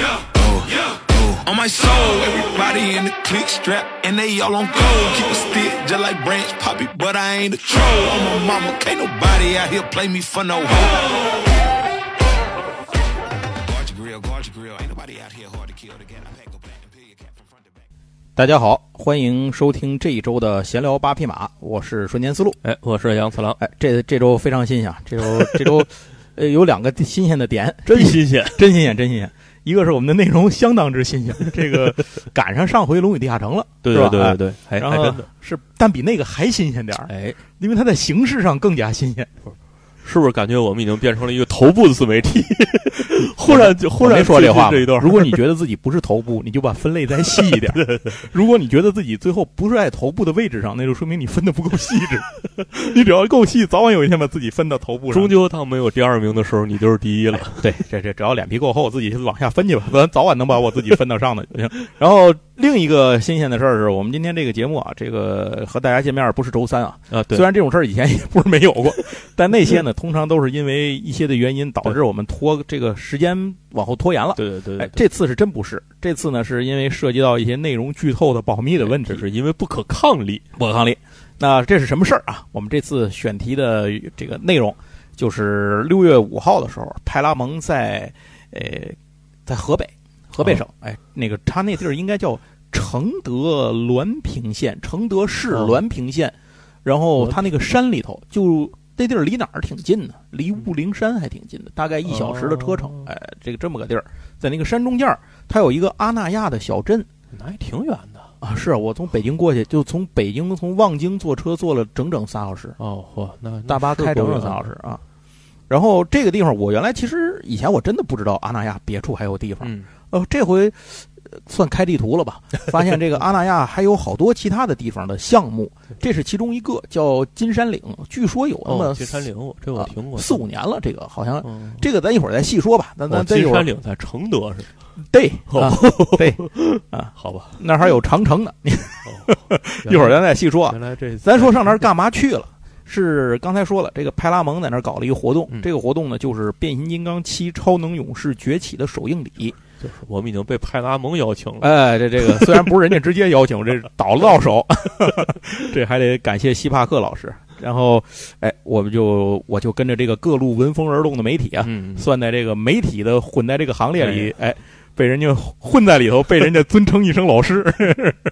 oh, oh. On my soul, everybody in the click strap, and they all on gold. Keep a stick just like Branch Poppy, but I ain't a troll. On my mama, can't nobody out here play me for no hoe. Guard your grill, guard your grill. Ain't nobody out here hard to kill. Gat I pack go black and peel your cap from front to back. 大家好，欢迎收听这一周的闲聊八匹马，我是瞬间思路。哎，我是杨次郎，哎，这这周非常新鲜啊，这周这周呃有两个新鲜的点，真新鲜。真新鲜，真新鲜。一个是我们的内容相当之新鲜，这个赶上上回《龙与地下城》了，对对对对，还然后是，但比那个还新鲜点儿，哎，因为它在形式上更加新鲜。是不是感觉我们已经变成了一个头部的自媒体？忽然就忽然说这话这一段，如果你觉得自己不是头部，你就把分类再细一点。如果你觉得自己最后不是在头部的位置上，那就说明你分的不够细致。你只要够细，早晚有一天把自己分到头部上。终究当没有第二名的时候，你就是第一了。对，这这只要脸皮够厚，自己往下分去吧，咱早晚能把我自己分到上的。然后另一个新鲜的事儿是我们今天这个节目啊，这个和大家见面不是周三啊，啊，对虽，然这种事儿以前也不是没有过，但那些呢，通常都是因为一些的原因导致我们拖这个时间往后拖延了。对对对这次是真不是，这次呢是因为涉及到一些内容剧透的保密的问题这，是因为不可抗力。不可抗力。那这是什么事儿啊？我们这次选题的这个内容，就是六月五号的时候，派拉蒙在呃在河北河北省，哎，那个他那地儿应该叫承德滦平县，承德市哦滦平县，然后他那个山里头就。那地儿离哪儿挺近的？离雾灵山还挺近的，大概一小时的车程。哦哎，这个这么个地儿，在那个山中间儿，它有一个阿那亚的小镇，那还挺远的啊，是我从北京过去，就从北京从望京坐车坐了整整仨小时，哦，嚯，那大巴开整整仨小时。啊。然后这个地方，我原来其实以前我真的不知道阿那亚别处还有地方，嗯，呃，这回呃算开地图了吧？发现这个阿那亚还有好多其他的地方的项目，这是其中一个，叫金山岭，据说有那么哦，金山岭，这我啊听过，四五年了，这个好像嗯。这个咱一会儿再细说吧。咱哦咱金山岭在承德是对？对 啊对，好吧，那还有长城呢，哦一会儿咱再细说啊。原来这咱说上那儿干嘛去了？是刚才说了，这个派拉蒙在那儿搞了一个活动，嗯这个活动呢就是《变形金刚七：超能勇士崛起》的首映礼。就是我们已经被派拉蒙邀请了。哎，这这个 虽然不是人家直接邀请，这倒了到手，这还得感谢希帕克老师。然后，哎，我们就我就跟着这个各路闻风而动的媒体啊，嗯，算在这个媒体的混在这个行列里，哎，被人家混在里头，被人家尊称一声老师，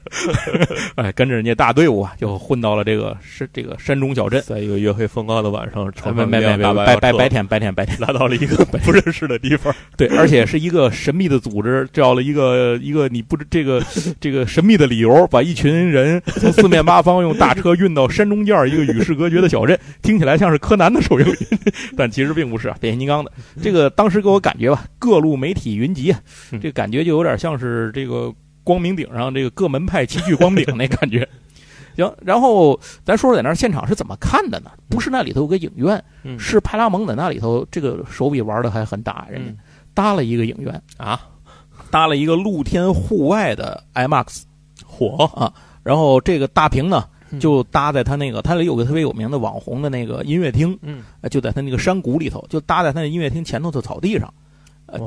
哎，跟着人家大队伍啊，就混到了这个山这个山中小镇。在一个月黑风高的晚上，白白白天白天白天，来到了一个不认识的地方。对，而且是一个神秘的组织，叫了一个一个你不知这个这个神秘的理由，把一群人从四面八方用大车运到山中间一个与世隔绝的小镇，听起来像是柯南的手游，但其实并不是啊，变形金刚的。这个当时给我感觉吧，各路媒体云集这个感觉就有点像是这个光明顶上这个各门派齐聚光顶那感觉。行，然后咱说说在那儿现场是怎么看的呢？不是那里头有个影院，嗯。是派拉蒙在那里头这个手笔玩的还很大，人家嗯。搭了一个影院。啊，搭了一个露天户外的 IMAX，火。啊然后这个大屏呢嗯。就搭在他那个，他里有个特别有名的网红的那个音乐厅，嗯，呃就在他那个山谷里头，就搭在他那音乐厅前头的草地上，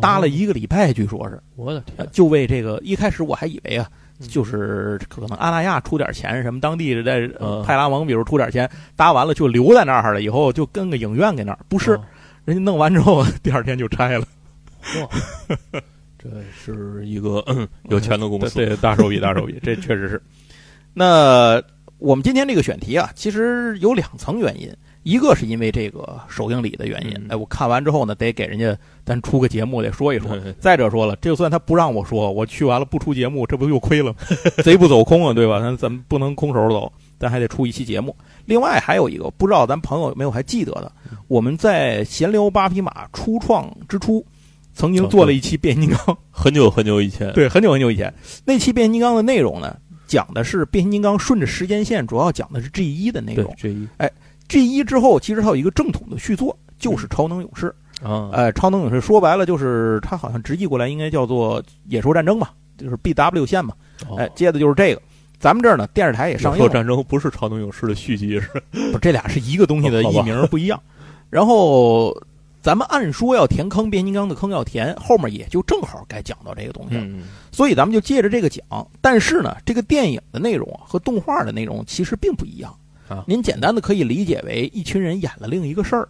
搭了一个礼拜，据说是，我的天，呃就为这个。一开始我还以为啊，嗯就是可能阿那亚出点钱，什么当地在呃嗯派拉蒙，比如出点钱，搭完了就留在那儿了，以后就跟个影院给那儿，不是，哦人家弄完之后第二天就拆了。哇，这是一个嗯 有钱的公司，对，对大手笔，大手笔，这确实是。那我们今天这个选题啊，其实有两层原因，一个是因为这个首映礼的原因，嗯哎，我看完之后呢，得给人家咱出个节目，得说一说。对再者说了，就算他不让我说，我去完了不出节目，这不又亏了吗？贼不走空啊，对吧？咱咱们不能空手走，咱还得出一期节目。另外还有一个，不知道咱朋友有没有还记得的，我们在闲聊八匹马初创之初，曾经做了一期变形金刚。很久很久以前，对，很久很久以前，那期变形金刚的内容呢，讲的是变形金刚顺着时间线，主要讲的是 G 一的内容。对这一 G 一之后，其实它有一个正统的续作，就是超能勇士。啊，哎，超能勇士说白了就是它好像直译过来应该叫做野兽战争吧，就是 BW 线嘛。哦哎，接的就是这个。咱们这儿呢，电视台也上映了，野兽战争不是超能勇士的续集是？不，这俩是一个东西的译名不一样。然后咱们按说要填坑，变形金刚的坑要填，后面也就正好该讲到这个东西了。嗯，所以咱们就借着这个讲。但是呢，这个电影的内容啊和动画的内容其实并不一样啊您简单的可以理解为一群人演了另一个事儿，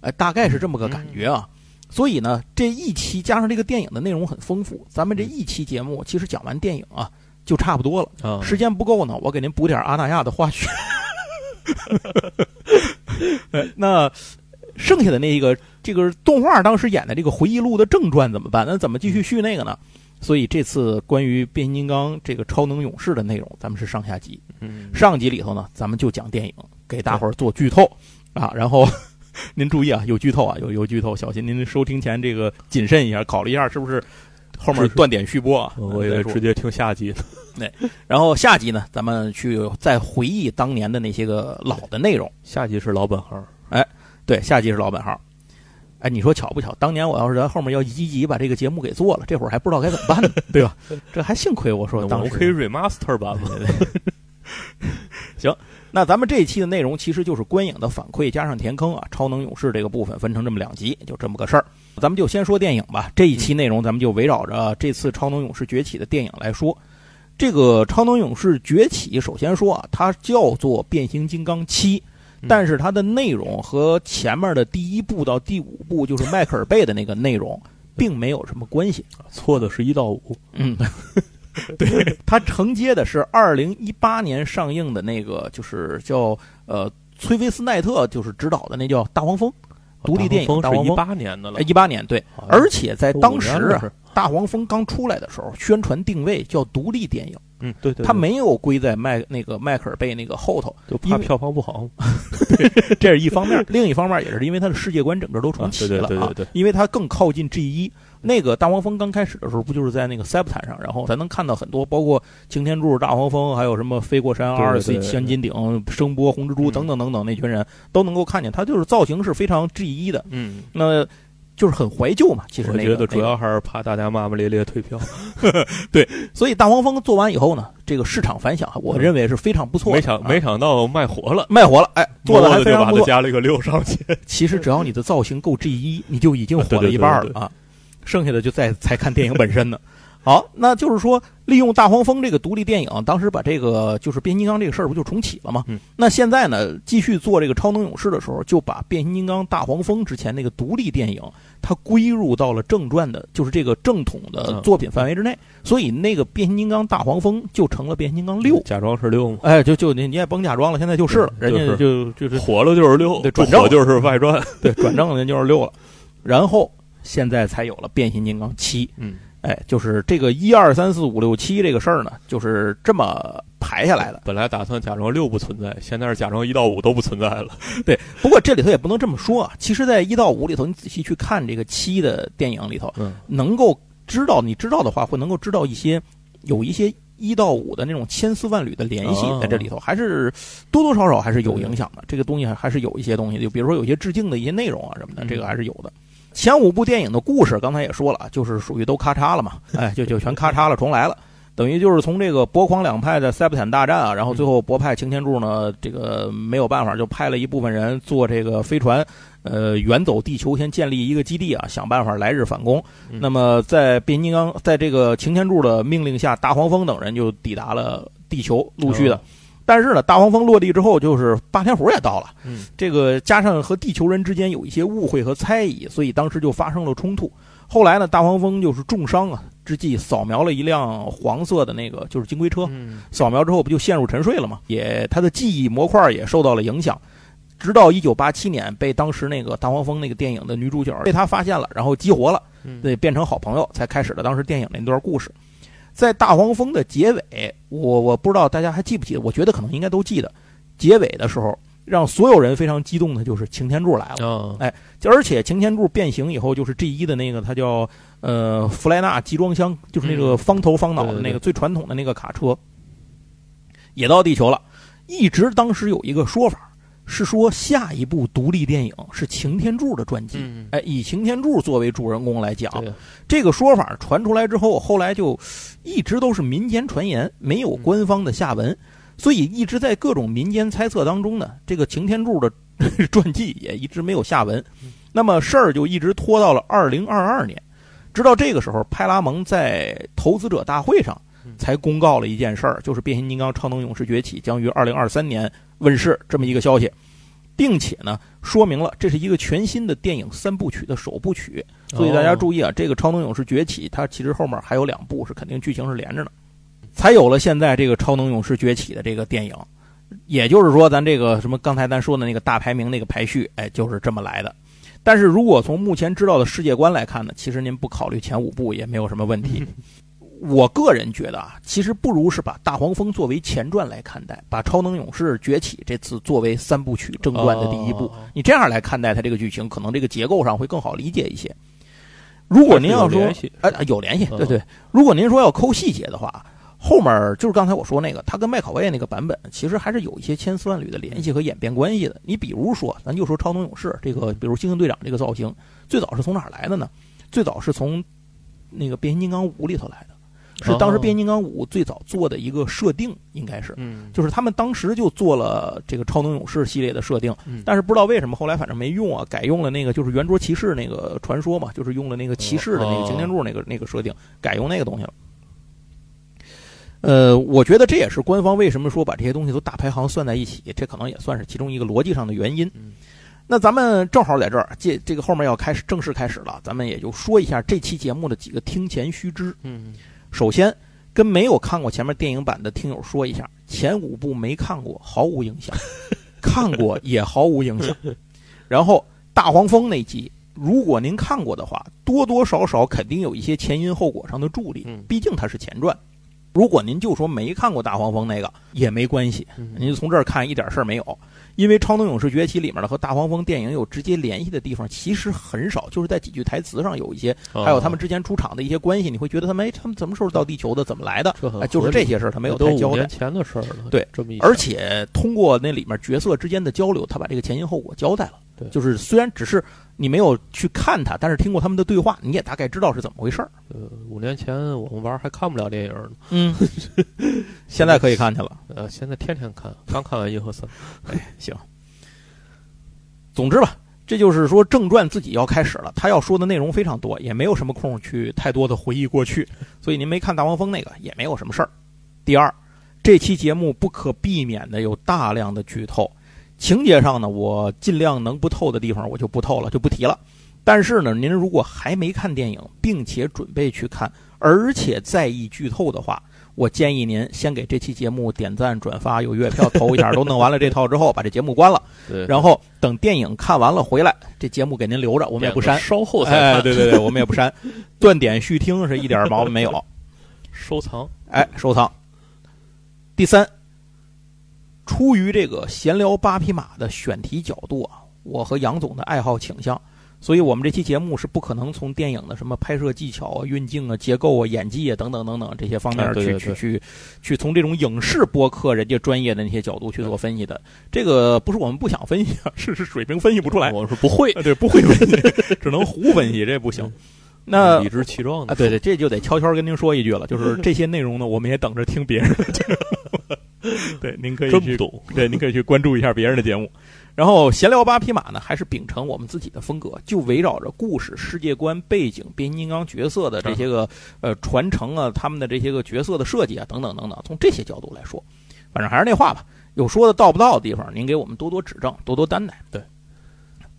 哎，大概是这么个感觉啊。所以呢，这一期加上这个电影的内容很丰富，咱们这一期节目其实讲完电影啊就差不多了。啊，时间不够呢，我给您补点阿那亚的花絮。哎 那剩下的那个这个动画当时演的这个回忆录的正传怎么办？那怎么继续续那个呢？所以这次关于变形金刚这个超能勇士的内容，咱们是上下集。嗯，上集里头呢，咱们就讲电影，给大伙儿做剧透啊。然后 您注意啊，有剧透啊，有有剧透，小心您收听前这个谨慎一下，考虑一下是不是后面断点续播啊。我以再说为直接听下集呢。然后下集呢，咱们去再回忆当年的那些个老的内容。下集是老本行，哎对，下集是老本行。哎，你说巧不巧？当年我要是在后面要积极把这个节目给做了，这会儿还不知道该怎么办呢，对吧？这还幸亏我说我当时们可以 remaster 版 嘛？那咱们这一期的内容其实就是观影的反馈加上填坑啊，超能勇士这个部分分成这么两集，就这么个事儿。咱们就先说电影吧。这一期内容咱们就围绕着这次超能勇士崛起的电影来说。这个超能勇士崛起，首先说啊，它叫做变形金刚七，嗯但是它的内容和前面的第一部到第五部就是迈克尔贝的那个内容，并没有什么关系。错的是一到五，嗯，对，它承接的是二零一八年上映的那个，就是叫呃崔维斯奈特就是执导的那叫《大黄蜂》独立电影《大大黄蜂是一》。八年的了。哎，，一八年对，而且在当时啊，大黄蜂刚出来的时候，宣传定位叫独立电影，嗯，对对，对。它没有归在迈那个迈克尔贝那个后头，就怕票房不好，这是一方面，另一方面也是因为它的世界观整个都重启了啊对对对对对。因为它更靠近 G 一。那个大黄蜂刚开始的时候，不就是在那个塞普坦上，然后咱能看到很多，包括擎天柱、大黄蜂，还有什么飞过山、对对 R 对 C 千斤顶、声波、红蜘蛛嗯等等等等那群人都能够看见，它就是造型是非常 G 一的，嗯，那就是很怀旧嘛。其实我那个觉得主要还是怕大家骂骂咧咧退票，对所以大黄蜂做完以后呢，这个市场反响，我认为是非常不错的。没想啊没想到卖火了，卖火了，哎，做的还摸了就把它非常不错。加了一个六上去，其实只要你的造型够 G 一，你就已经火了一半了啊，剩下的就再才看电影本身呢。好，那就是说，利用大黄蜂这个独立电影，当时把这个就是变形金刚这个事儿不就重启了吗？嗯。那现在呢，继续做这个超能勇士的时候，就把变形金刚大黄蜂之前那个独立电影，它归入到了正传的，就是这个正统的嗯作品范围之内。所以那个变形金刚大黄蜂就成了变形金刚六。假装是六吗，哎，就就你你也甭假装了，现在就是了，人家就就是火了就是六，对转正火就是外传，对，转正的就是六了，然后现在才有了变形金刚七。嗯，哎，就是这个一二三四五六七这个事儿呢，就是这么排下来的。本来打算假装六不存在，现在是假装一到五都不存在了，对不过这里头也不能这么说啊，其实，在一到五里头，你仔细去看这个七的电影里头，嗯，能够知道，你知道的话，会能够知道一些有一些一到五的那种千丝万缕的联系哦在这里头，还是多多少少还是有影响的。这个东西还还是有一些东西，就比如说有些致敬的一些内容啊什么的，嗯这个还是有的。前五部电影的故事，刚才也说了，就是属于都咔嚓了嘛，哎，就就全咔嚓了，重来了。等于就是从这个博狂两派的塞伯坦大战啊，然后最后博派擎天柱呢，这个没有办法，就派了一部分人坐这个飞船，呃，远走地球，先建立一个基地啊，想办法来日反攻。嗯那么在变形金刚，在这个擎天柱的命令下，大黄蜂等人就抵达了地球，陆续的。哦但是呢，大黄蜂落地之后，就是霸天虎也到了。嗯，这个加上和地球人之间有一些误会和猜疑，所以当时就发生了冲突。后来呢，大黄蜂就是重伤啊之际，扫描了一辆黄色的那个就是金龟车，嗯，扫描之后不就陷入沉睡了吗？也他的记忆模块也受到了影响。直到一九八七年，被当时那个大黄蜂那个电影的女主角被他发现了，然后激活了，嗯对，变成好朋友，才开始了当时电影那段故事。在大黄蜂的结尾，我我不知道大家还记不记得，我觉得可能应该都记得。结尾的时候，让所有人非常激动的就是擎天柱来了，啊，哎而且擎天柱变形以后，就是 G 一的那个，它叫呃弗莱纳集装箱，就是那个嗯方头方脑的那个最传统的那个卡车，也到地球了。一直当时有一个说法是说，下一部独立电影是擎天柱的传记。嗯，哎，以擎天柱作为主人公来讲，这个说法传出来之后，后来就一直都是民间传言，没有官方的下文，所以一直在各种民间猜测当中呢，这个擎天柱的传记也一直没有下文。那么事儿就一直拖到了二零二二年，直到这个时候，派拉蒙在投资者大会上才公告了一件事儿，就是《变形金刚：超能勇士崛起》将于二零二三年问世这么一个消息，并且呢，说明了这是一个全新的电影三部曲的首部曲。所以大家注意啊，这个《超能勇士崛起》它其实后面还有两部，是肯定剧情是连着的，才有了现在这个《超能勇士崛起》的这个电影。也就是说，咱这个什么刚才咱说的那个大排名那个排序，哎，就是这么来的。但是如果从目前知道的世界观来看呢，其实您不考虑前五部也没有什么问题。我个人觉得啊，其实不如是把大黄蜂作为前传来看待，把超能勇士崛起这次作为三部曲正传的第一部。你这样来看待它这个剧情，可能这个结构上会更好理解一些。如果您要说，哎，有联系，对对。如果您说要抠细节的话。后面就是刚才我说那个，他跟麦考威那个版本其实还是有一些千丝万缕的联系和演变关系的。你比如说，咱就说超能勇士这个，比如猩猩队长这个造型，最早是从哪儿来的呢？最早是从那个变形金刚五里头来的，是当时变形金刚五最早做的一个设定，应该是，就是他们当时就做了这个超能勇士系列的设定，但是不知道为什么后来反正没用啊，改用了那个就是圆桌骑士那个传说嘛，就是用了那个骑士的那个擎天柱那个那个设定，改用那个东西了。呃，我觉得这也是官方为什么说把这些东西都大排行算在一起，这可能也算是其中一个逻辑上的原因。那咱们正好在这儿，这这个后面要开始正式开始了，咱们也就说一下这期节目的几个听前须知。嗯，首先跟没有看过前面电影版的听友说一下，前五部没看过毫无影响，看过也毫无影响。然后大黄蜂那集，如果您看过的话，多多少少肯定有一些前因后果上的助力，毕竟它是前传。如果您就说没看过大黄蜂那个也没关系，您从这儿看一点事儿没有，因为《超能勇士崛起》里面的和大黄蜂电影有直接联系的地方其实很少，就是在几句台词上有一些，还有他们之前出场的一些关系，你会觉得他们哎，他们什么时候到地球的，怎么来的？哎，就是这些事儿他没有太交代。年前的事儿了，对，这么一，而且通过那里面角色之间的交流，他把这个前因后果交代了。对，就是虽然只是。你没有去看他，但是听过他们的对话，你也大概知道是怎么回事儿。呃，五年前我们玩还看不了电影呢，嗯，现在可以看去了。呃，现在天天看，刚看完《银河三》。哎，行。总之吧，这就是说正传自己要开始了，他要说的内容非常多，也没有什么空去太多的回忆过去，所以您没看大黄蜂那个也没有什么事儿。第二，这期节目不可避免的有大量的剧透。情节上呢，我尽量能不透的地方我就不透了，就不提了。但是呢，您如果还没看电影，并且准备去看，而且在意剧透的话，我建议您先给这期节目点赞、转发，有月票投一下，都弄完了这套之后，把这节目关了。对。然后等电影看完了回来，这节目给您留着，我们也不删。稍后再看。对对对，我们也不删，断点续听是一点毛病没有。收藏。哎，收藏。第三。出于这个闲聊八匹马的选题角度啊，我和杨总的爱好倾向，所以我们这期节目是不可能从电影的什么拍摄技巧啊、运镜啊、结构啊、演技啊等等等等这些方面去去去去从这种影视播客人家专业的那些角度去做分析的。这个不是我们不想分析啊，是是水平分析不出来。我是不会，对，不会分析，只能胡分析，这不行。那理直气壮的啊，对对，这就得悄悄跟您说一句了，就是这些内容呢，我们也等着听别人的。对，您可以去懂。对，您可以去关注一下别人的节目。然后闲聊八匹马呢，还是秉承我们自己的风格，就围绕着故事、世界观、背景、变形金刚角色的这些个呃传承啊，他们的这些个角色的设计啊，等等等等，从这些角度来说，反正还是那话吧，有说的到不到的地方，您给我们多多指正，多多担待。对，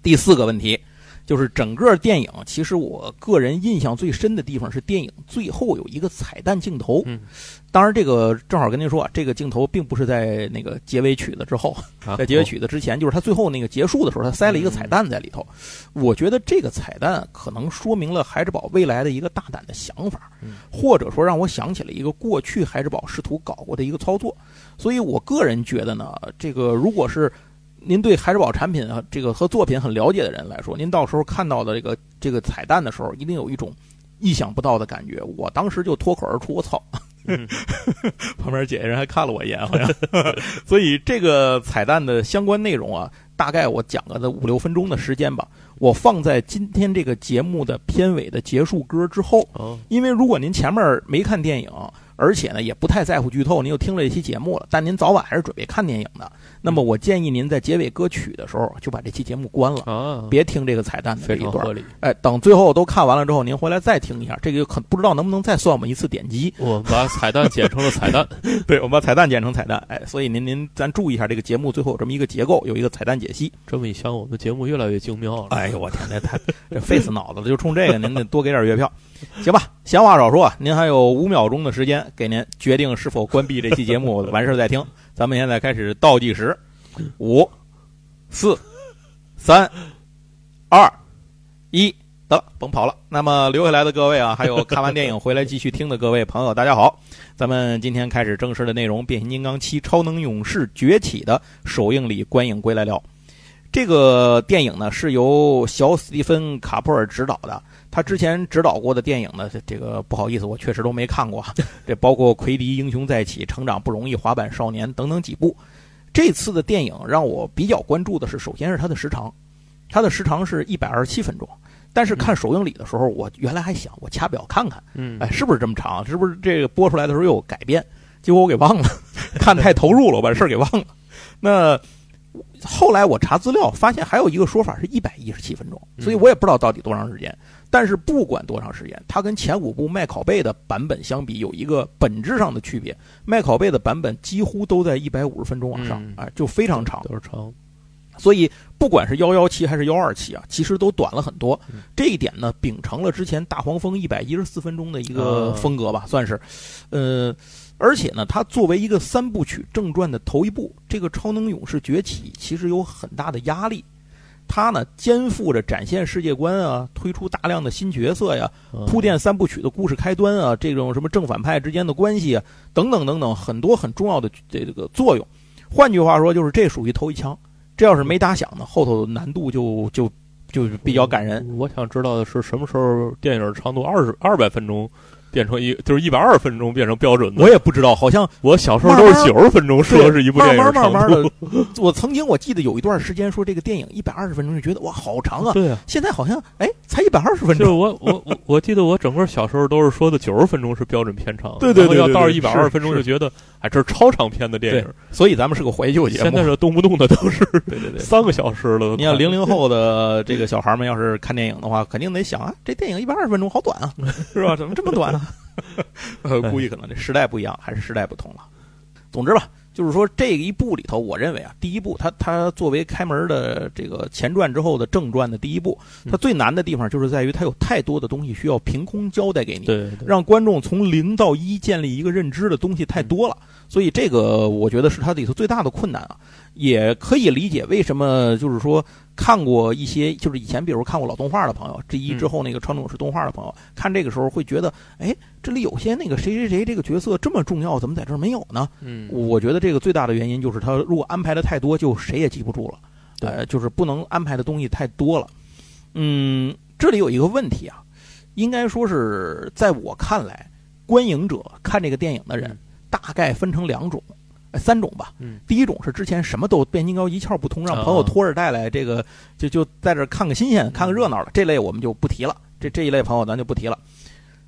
第四个问题。就是整个电影，其实我个人印象最深的地方是电影最后有一个彩蛋镜头。嗯，当然这个正好跟您说啊，这个镜头并不是在那个结尾曲子之后，在结尾曲子之前，就是他最后那个结束的时候，他塞了一个彩蛋在里头。我觉得这个彩蛋可能说明了孩之宝未来的一个大胆的想法，或者说让我想起了一个过去孩之宝试图搞过的一个操作。所以我个人觉得呢，这个如果是。您对海之宝产品啊，这个和作品很了解的人来说，您到时候看到的这个这个彩蛋的时候，一定有一种意想不到的感觉。我当时就脱口而出：“我操！” 旁边姐姐人还看了我一眼，好像。所以这个彩蛋的相关内容啊，大概我讲了的五六分钟的时间吧，我放在今天这个节目的片尾的结束歌之后。因为如果您前面没看电影。而且呢也不太在乎剧透，您又听了一期节目了，但您早晚还是准备看电影的，那么我建议您在结尾歌曲的时候就把这期节目关了，啊，别听这个彩蛋的这一段非常合。理。哎，等最后都看完了之后，您回来再听一下，这个可不知道能不能再算我们一次点击。我们把彩蛋剪成了彩蛋，对，我们把彩蛋剪成彩蛋，哎，所以您您咱注意一下这个节目最后有这么一个结构，有一个彩蛋解析。这么一想，我们的节目越来越精妙了。哎呦，我天，这太这费死脑子了，就冲这个您得多给点月票，行吧？闲话少说，您还有五秒钟的时间，给您决定是否关闭这期节目，完事儿再听。咱们现在开始倒计时，五、四、三、二、一。得了，甭跑了。那么留下来的各位啊，还有看完电影回来继续听的各位朋友，大家好。咱们今天开始正式的内容，《变形金刚七：超能勇士崛起》的首映礼观影归来聊。这个电影呢是由小史蒂芬·卡普尔执导的，他之前执导过的电影呢，这这个不好意思，我确实都没看过。这包括《奎迪英雄再起》《成长不容易》《滑板少年》等等几部。这次的电影让我比较关注的是，首先是它的时长，它的时长是一百二十七分钟。但是看首映礼的时候，我原来还想我掐表看看，嗯，哎，是不是这么长？是不是这个播出来的时候又有改变？结果我给忘了，看太投入了，我把这事儿给忘了。那后来我查资料，发现还有一个说法是一百一十七分钟，所以我也不知道到底多长时间。但是不管多长时间，它跟前五部麦考贝的版本相比，有一个本质上的区别。麦考贝的版本几乎都在一百五十分钟往上嗯，哎，就非常长。都是长。所以不管是幺幺七还是幺二七啊，其实都短了很多嗯。这一点呢，秉承了之前大黄蜂一百一十四分钟的一个啊风格吧，算是。呃，而且呢，它作为一个三部曲正传的头一部，这个《超能勇士崛起》其实有很大的压力。它呢，肩负着展现世界观啊，推出大量的新角色呀，嗯铺垫三部曲的故事开端啊，这种什么正反派之间的关系啊，等等等等，很多很重要的这个作用。换句话说，就是这属于头一枪，这要是没打响呢，后头难度就就就比较感人。我想知道的是，什么时候电影长度二十二百分钟变成一就是一百二十分钟变成标准的？我也不知道，好像我小时候都是九十分钟说是一部电影慢慢慢长度。慢的，我曾经我记得有一段时间说这个电影一百二十分钟就觉得哇好长啊，对啊，现在好像哎才一百二十分就是钟。我我我我记得我整个小时候都是说的九十分钟是标准片长，对对对要到一百二十分钟就觉得哎这是超长片的电影。，所以咱们是个怀旧节目。现在是动不动的都是 对对对。三个小时了。你要零零后的这个小孩们，要是看电影的话，肯定得想啊，这电影一百二十分钟好短啊，是吧？怎么这么短啊？呃，估计可能这时代不一样，还是时代不同了。总之吧，就是说这一部里头，我认为啊，第一部它它作为开门的这个前传之后的正传的第一部，它最难的地方就是在于它有太多的东西需要凭空交代给你。对对，让观众从零到一建立一个认知的东西太多了，所以这个我觉得是它里头最大的困难啊。也可以理解为什么就是说看过一些就是以前比如看过老动画的朋友，G 一之后那个传统是动画的朋友，看这个时候会觉得，哎，这里有些那个谁谁谁这个角色这么重要，怎么在这儿没有呢？嗯，我觉得这个最大的原因就是他如果安排的太多，就谁也记不住了，对呃，就是不能安排的东西太多了。嗯，这里有一个问题啊，应该说是在我看来，观影者看这个电影的人嗯大概分成两种。呃三种吧，嗯第一种是之前什么都变形金刚一窍不通，让啊朋友拖着带来，这个就就在这看个新鲜，看个热闹了。这类我们就不提了，这这一类朋友咱就不提了。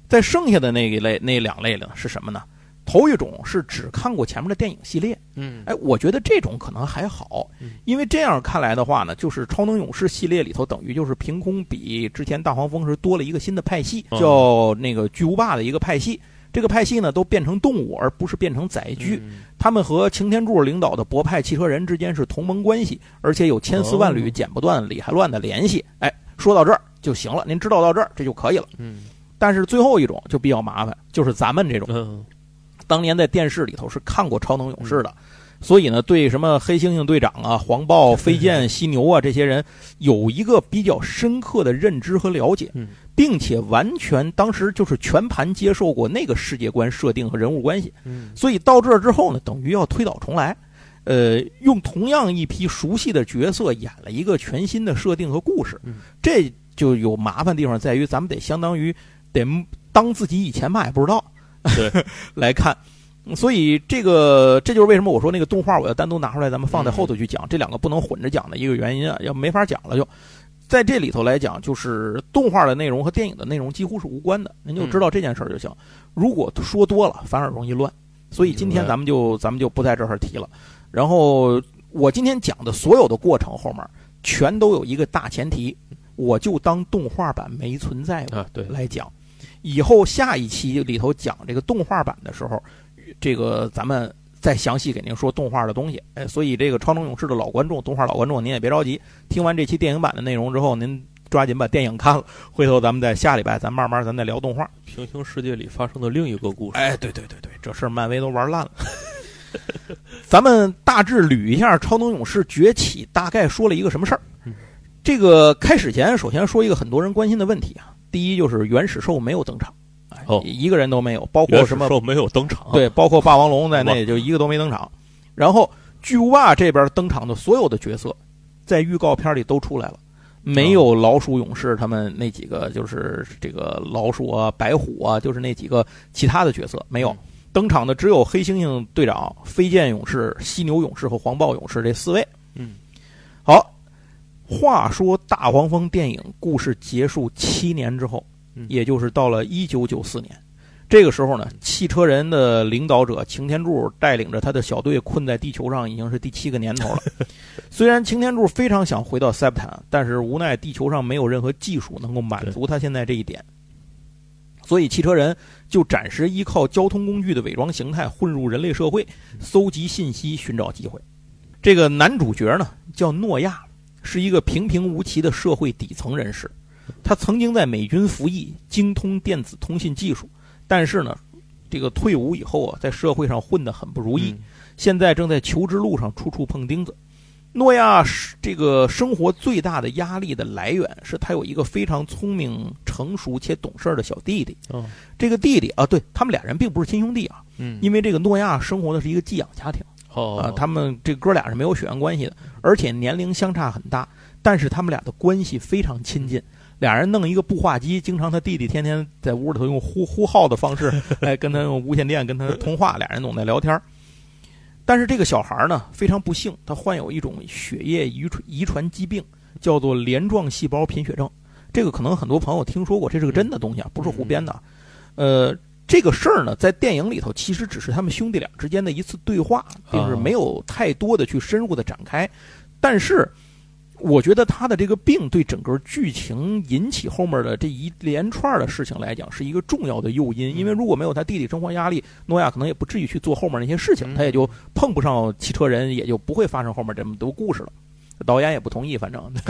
再剩下的那一类那两类呢是什么呢？头一种是只看过前面的电影系列，嗯，哎，我觉得这种可能还好嗯，因为这样看来的话呢，就是超能勇士系列里头等于就是凭空比之前大黄蜂时多了一个新的派系，嗯叫那个巨无霸的一个派系。这个派系呢都变成动物，而不是变成载具。嗯他们和擎天柱领导的博派汽车人之间是同盟关系，而且有千丝万缕、哦剪不断、理还乱的联系。哎，说到这儿就行了，您知道到这儿这就可以了。嗯但是最后一种就比较麻烦，就是咱们这种嗯当年在电视里头是看过超能勇士的，所以呢，对什么黑猩猩队长啊、黄豹、飞剑、犀牛啊这些人有一个比较深刻的认知和了解，嗯。并且完全当时就是全盘接受过那个世界观设定和人物关系。嗯。所以到这儿之后呢，等于要推倒重来，呃，用同样一批熟悉的角色演了一个全新的设定和故事。嗯，这就有麻烦地方在于，咱们得相当于得当自己以前嘛也不知道，对。来看。所以这个这就是为什么我说那个动画我要单独拿出来，咱们放在后头去讲，这两个不能混着讲的一个原因啊，要没法讲了就。在这里头来讲，就是动画的内容和电影的内容几乎是无关的，您就知道这件事儿就行。如果说多了，反而容易乱。所以今天咱们就咱们就不在这儿提了。然后我今天讲的所有的过程后面，全都有一个大前提，我就当动画版没存在过啊，对，来讲。以后下一期里头讲这个动画版的时候，这个咱们再详细给您说动画的东西。哎，所以这个超能勇士的老观众、动画老观众，您也别着急，听完这期电影版的内容之后，您抓紧把电影看了，回头咱们在下礼拜咱慢慢咱再聊动画。平行世界里发生的另一个故事。哎，对对对对，这事儿漫威都玩烂了。咱们大致捋一下超能勇士崛起，大概说了一个什么事儿。这个开始前，首先说一个很多人关心的问题啊。第一就是原始兽没有登场，哦，一个人都没有，包括什么兽没有登场，对，包括霸王龙在内，就一个都没登场。然后巨无霸这边登场的所有的角色，在预告片里都出来了，没有老鼠勇士他们那几个，就是这个老鼠啊、白虎啊，就是那几个其他的角色没有登场的，只有黑猩猩队长、飞剑勇士、犀牛勇士和黄豹勇士这四位。嗯，好。话说大黄蜂电影故事结束七年之后，也就是到了一九九四年，这个时候呢，汽车人的领导者擎天柱带领着他的小队困在地球上，已经是第七个年头了。虽然擎天柱非常想回到塞普坦，但是无奈地球上没有任何技术能够满足他现在这一点，所以汽车人就暂时依靠交通工具的伪装形态混入人类社会，搜集信息，寻找机会。这个男主角呢，叫诺亚。是一个平平无奇的社会底层人士，他曾经在美军服役，精通电子通信技术，但是呢，这个退伍以后啊，在社会上混得很不如意，现在正在求职路上处处碰钉子。诺亚是这个生活最大的压力的来源，是他有一个非常聪明、成熟且懂事的小弟弟。这个弟弟啊，对他们俩人并不是亲兄弟啊，嗯，因为这个诺亚生活的是一个寄养家庭。啊，他们这哥俩是没有血缘关系的，而且年龄相差很大，但是他们俩的关系非常亲近。俩人弄一个步话机，经常他弟弟天天在屋里头用呼呼号的方式，哎，跟他用无线电跟他通话，俩人总在聊天。但是这个小孩呢，非常不幸，他患有一种血液遗传遗传疾病，叫做镰状细胞贫血症。这个可能很多朋友听说过，这是个真的东西啊，不是胡编的。呃。这个事儿呢，在电影里头其实只是他们兄弟俩之间的一次对话，并是没有太多的去深入的展开。但是，我觉得他的这个病对整个剧情引起后面的这一连串的事情来讲，是一个重要的诱因。因为如果没有他弟弟生活压力，诺亚可能也不至于去做后面那些事情，他也就碰不上汽车人，也就不会发生后面这么多故事了。导演也不同意，反正。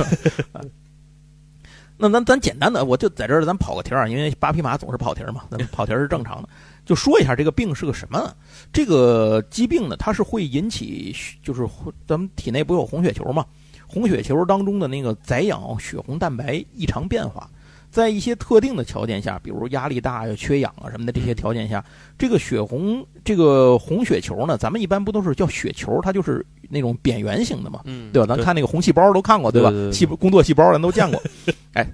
那咱咱简单的，我就在这儿咱跑个题儿，因为八匹马总是跑题儿嘛，咱们 跑题儿是正常的。就说一下这个病是个什么？这个疾病呢，它是会引起，就是咱们体内不有红血球嘛？红血球当中的那个载氧血红蛋白异常变化，在一些特定的条件下，比如压力大呀、缺氧啊什么的这些条件下，这个血红这个红血球呢，咱们一般不都是叫血球？它就是那种扁圆形的嘛，对吧？咱看那个红细胞都看过，对吧？细工作细胞咱都见过。哎，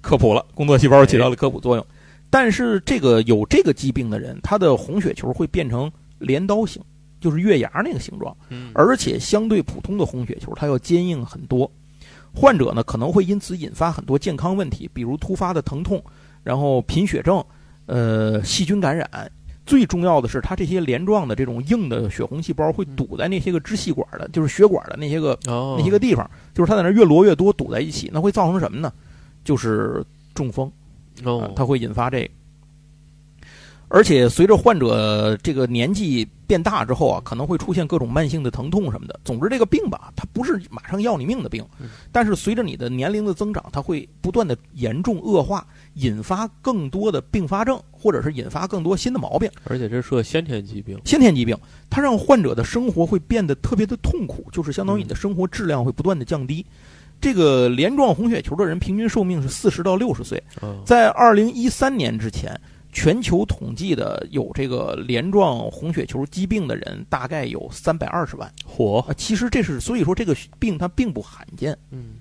科普了，工作细胞起到了科普作用。但是这个有这个疾病的人，他的红血球会变成镰刀形，就是月牙那个形状。嗯，而且相对普通的红血球，它要坚硬很多。患者呢可能会因此引发很多健康问题，比如突发的疼痛，然后贫血症，呃，细菌感染。最重要的是，它这些连状的这种硬的血红细胞会堵在那些个支气管的，就是血管的那些个那些个地方，就是它在那越摞越多，堵在一起，那会造成什么呢？就是中风，哦，它会引发这个。而且随着患者这个年纪变大之后啊，可能会出现各种慢性的疼痛什么的。总之，这个病吧，它不是马上要你命的病，但是随着你的年龄的增长，它会不断的严重恶化，引发更多的并发症，或者是引发更多新的毛病。而且这是个先天疾病，先天疾病，它让患者的生活会变得特别的痛苦，就是相当于你的生活质量会不断的降低。这个镰状红血球的人平均寿命是四十到六十岁，在二零一三年之前。全球统计的有这个镰状红血球疾病的人大概有三百二十万。嚯！其实这是所以说这个病它并不罕见。嗯，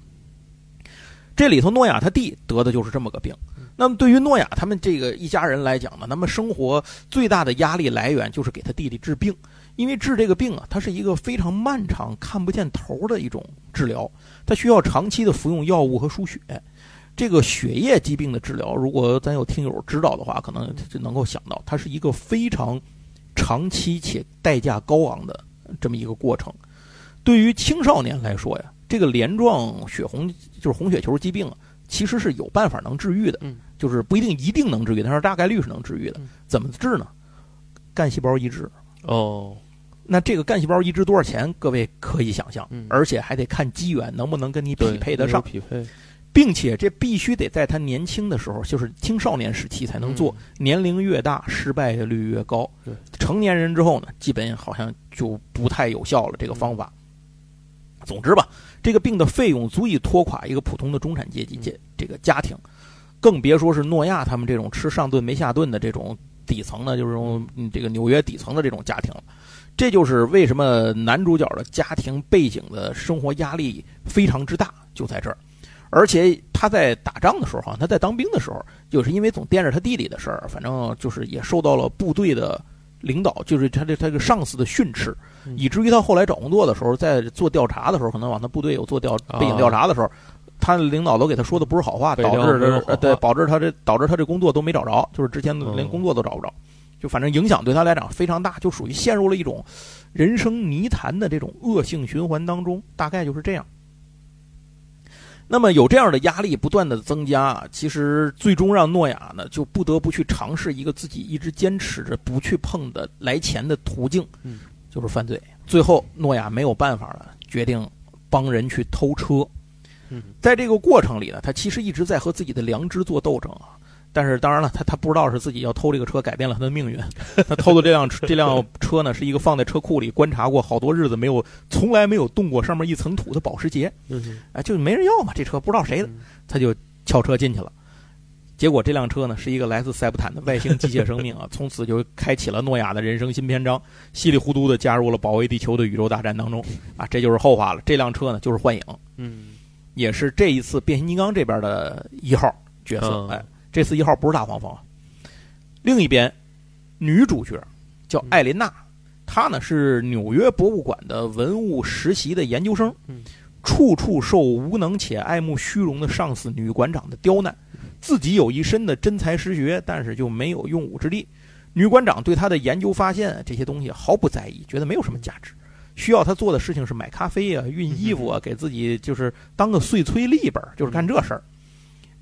这里头诺亚他弟得的就是这么个病。那么对于诺亚他们这个一家人来讲呢，那么生活最大的压力来源就是给他弟弟治病，因为治这个病啊，它是一个非常漫长、看不见头的一种治疗，它需要长期的服用药物和输血。这个血液疾病的治疗，如果咱有听友知道的话，可能就能够想到，它是一个非常长期且代价高昂的这么一个过程。对于青少年来说呀，这个镰状血红就是红血球疾病啊，其实是有办法能治愈的，嗯就是不一定一定能治愈，但是大概率是能治愈的嗯。怎么治呢？干细胞移植。哦，那这个干细胞移植多少钱？各位可以想象嗯，而且还得看机缘能不能跟你匹配得上，匹配并且这必须得在他年轻的时候，就是青少年时期才能做。年龄越大，失败率越高。对，成年人之后呢，基本好像就不太有效了。这个方法。总之吧，这个病的费用足以拖垮一个普通的中产阶级嗯这这个家庭，更别说是诺亚他们这种吃上顿没下顿的这种底层的，就是这个纽约底层的这种家庭了。这就是为什么男主角的家庭背景的生活压力非常之大，就在这儿。而且他在打仗的时候，好像他在当兵的时候，就是因为总惦着他弟弟的事儿，反正就是也受到了部队的领导，就是他这他这个上司的训斥，嗯以至于他后来找工作的时候，在做调查的时候，可能往他部队有做调啊背景调查的时候，他的领导都给他说的不是好话，导致调没有好他呃对导致他这导致他这工作都没找着，就是之前连嗯工作都找不着，就反正影响对他来讲非常大，就属于陷入了一种人生泥潭的这种恶性循环当中，大概就是这样。那么有这样的压力不断的增加，其实最终让诺亚呢就不得不去尝试一个自己一直坚持着不去碰的来钱的途径，嗯，就是犯罪。最后诺亚没有办法了，决定帮人去偷车。嗯在这个过程里呢，他其实一直在和自己的良知做斗争啊。但是当然了，他他不知道是自己要偷这个车改变了他的命运。他偷的这辆车这辆车呢，是一个放在车库里观察过好多日子没有从来没有动过上面一层土的保时捷。嗯哎，就没人要嘛，这车不知道谁的，他就撬车进去了。结果这辆车呢，是一个来自塞布坦的外星机械生命啊，从此就开启了诺亚的人生新篇章，稀里糊涂的加入了保卫地球的宇宙大战当中啊，这就是后话了。这辆车呢，就是幻影，嗯也是这一次变形金刚这边的一号角色。嗯哎，这次一号不是大黄蜂啊。另一边，女主角叫艾琳娜，她呢是纽约博物馆的文物实习的研究生，嗯处处受无能且爱慕虚荣的上司女馆长的刁难，自己有一身的真才实学，但是就没有用武之地。女馆长对她的研究发现这些东西毫不在意，觉得没有什么价值。需要她做的事情是买咖啡啊、熨衣服啊，给自己就是当个碎催力本，就是干这事儿。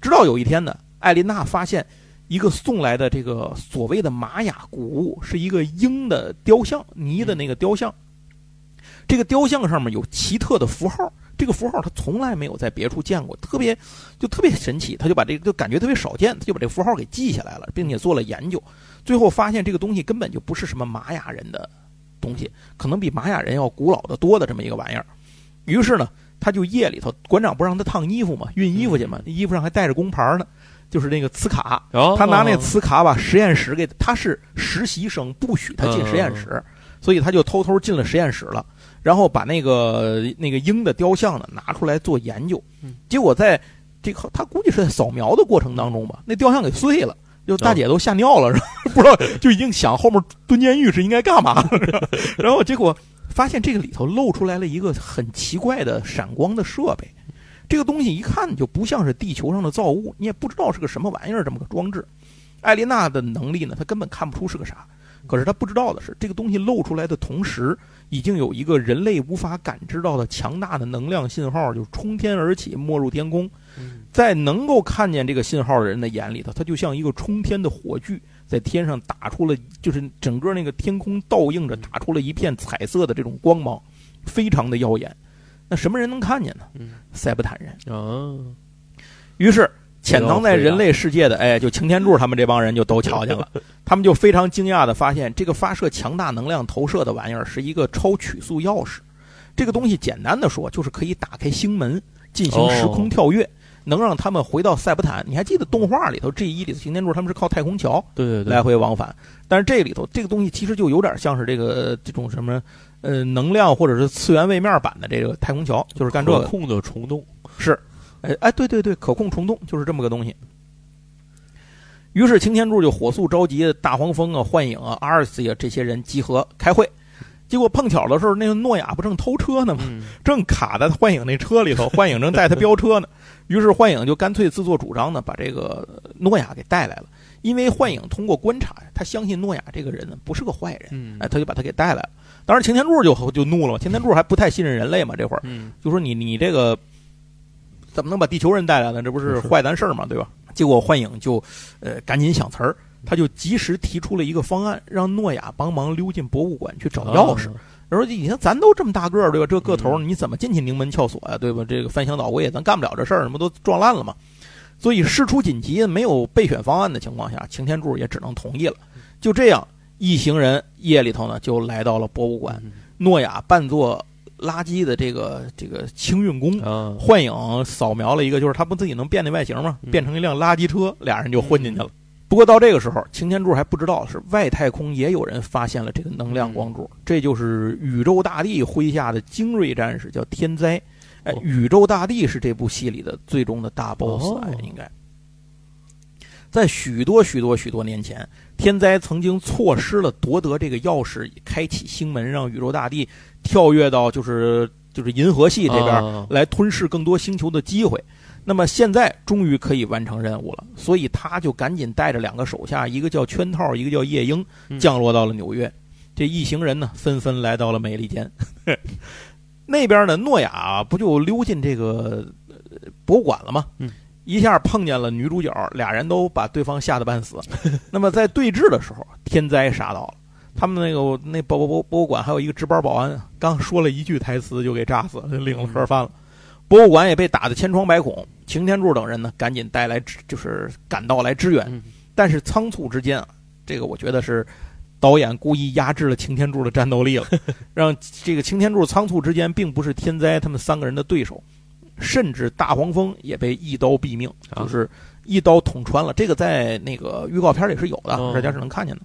直到有一天呢，艾琳娜发现一个送来的这个所谓的玛雅古物，是一个鹰的雕像，泥的那个雕像。这个雕像上面有奇特的符号，这个符号他从来没有在别处见过，特别就特别神奇。他就把这个就感觉特别少见，他就把这个符号给记下来了，并且做了研究。最后发现这个东西根本就不是什么玛雅人的东西，可能比玛雅人要古老的多的这么一个玩意儿。于是呢，他就夜里头，馆长不让他烫衣服嘛，熨衣服去嘛，衣服上还带着工牌呢，就是那个磁卡。哦他拿那磁卡把实验室给，他是实习生，不许他进实验室，所以他就偷偷进了实验室了，然后把那个那个鹰的雕像呢拿出来做研究嗯，结果在这个他估计是在扫描的过程当中吧，那雕像给碎了。就大姐都吓尿了，是吧？不知道就已经想后面蹲监狱是应该干嘛了，然后结果发现这个里头露出来了一个很奇怪的闪光的设备，这个东西一看就不像是地球上的造物，你也不知道是个什么玩意儿，这么个装置。艾琳娜的能力呢，她根本看不出是个啥。可是她不知道的是，这个东西露出来的同时，已经有一个人类无法感知到的强大的能量信号，就冲天而起，没入天空。嗯在能够看见这个信号的人的眼里头，它就像一个冲天的火炬，在天上打出了，就是整个那个天空倒映着打出了一片彩色的这种光芒，非常的耀眼。那什么人能看见呢？嗯塞伯坦人。啊，于是潜藏在人类世界的，哎，就擎天柱他们这帮人就都瞧见了，他们就非常惊讶的发现，这个发射强大能量投射的玩意儿是一个超曲速钥匙。这个东西简单的说，就是可以打开星门，进行时空跳跃，能让他们回到塞伯坦。你还记得动画里头 G 一里头擎天柱他们是靠太空桥对对对，来回往返，但是这里头这个东西其实就有点像是这个这种什么呃能量或者是次元位面版的这个太空桥，就是干这个。可控的虫洞，是，哎哎，对对对，可控虫洞就是这么个东西。于是擎天柱就火速召集大黄蜂啊、幻影啊、阿尔斯呀这些人集合开会，结果碰巧的时候，那个诺亚不正偷车呢吗？嗯正卡在幻影那车里头，幻影正带他飙车呢。于是幻影就干脆自作主张呢，把这个诺亚给带来了。因为幻影通过观察呀，他相信诺亚这个人呢不是个坏人，嗯哎，他就把他给带来了。当然，擎天柱就就怒了嘛，擎天柱还不太信任人类嘛，这会儿嗯就说你你这个怎么能把地球人带来呢？这不是是坏咱事儿嘛，对吧？结果幻影就呃赶紧想词儿，他就及时提出了一个方案，让诺亚帮忙溜进博物馆去找钥匙。啊他说：“你看咱都这么大个儿，对吧？这个头你怎么进去宁门撬锁呀、对吧？这个翻箱倒柜，咱干不了这事儿，什么都撞烂了嘛。所以事出紧急，没有备选方案的情况下，擎天柱也只能同意了。就这样，一行人夜里头呢就来到了博物馆。嗯诺亚扮作垃圾的这个这个清运工，啊，幻影扫描了一个，就是他不自己能变那外形吗？嗯变成一辆垃圾车，俩人就混进去了。不过到这个时候，擎天柱还不知道是外太空也有人发现了这个能量光柱，这就是宇宙大帝麾下的精锐战士，叫天灾。哎哦，宇宙大帝是这部戏里的最终的大 boss，、哦哎，应该在许多许多许多年前，天灾曾经错失了夺得这个钥匙，开启星门，让宇宙大帝跳跃到就是就是银河系这边。啊来吞噬更多星球的机会。那么现在终于可以完成任务了，所以他就赶紧带着两个手下，一个叫圈套，一个叫夜莺，嗯降落到了纽约。这一行人呢，纷纷来到了美利坚。那边呢，诺亚不就溜进这个呃博物馆了吗？嗯一下碰见了女主角，俩人都把对方吓得半死。那么在对峙的时候，天灾杀到了。他们那个那博博博博物馆还有一个值班保安，刚说了一句台词就给炸死了，领了盒饭了。博物馆也被打得千疮百孔，擎天柱等人呢赶紧带来支，就是赶到来支援。嗯但是仓促之间啊，这个我觉得是导演故意压制了擎天柱的战斗力了，让这个擎天柱仓促之间并不是天灾他们三个人的对手，甚至大黄蜂也被一刀毙命，啊就是一刀捅穿了。这个在那个预告片里是有的，哦大家是能看见的，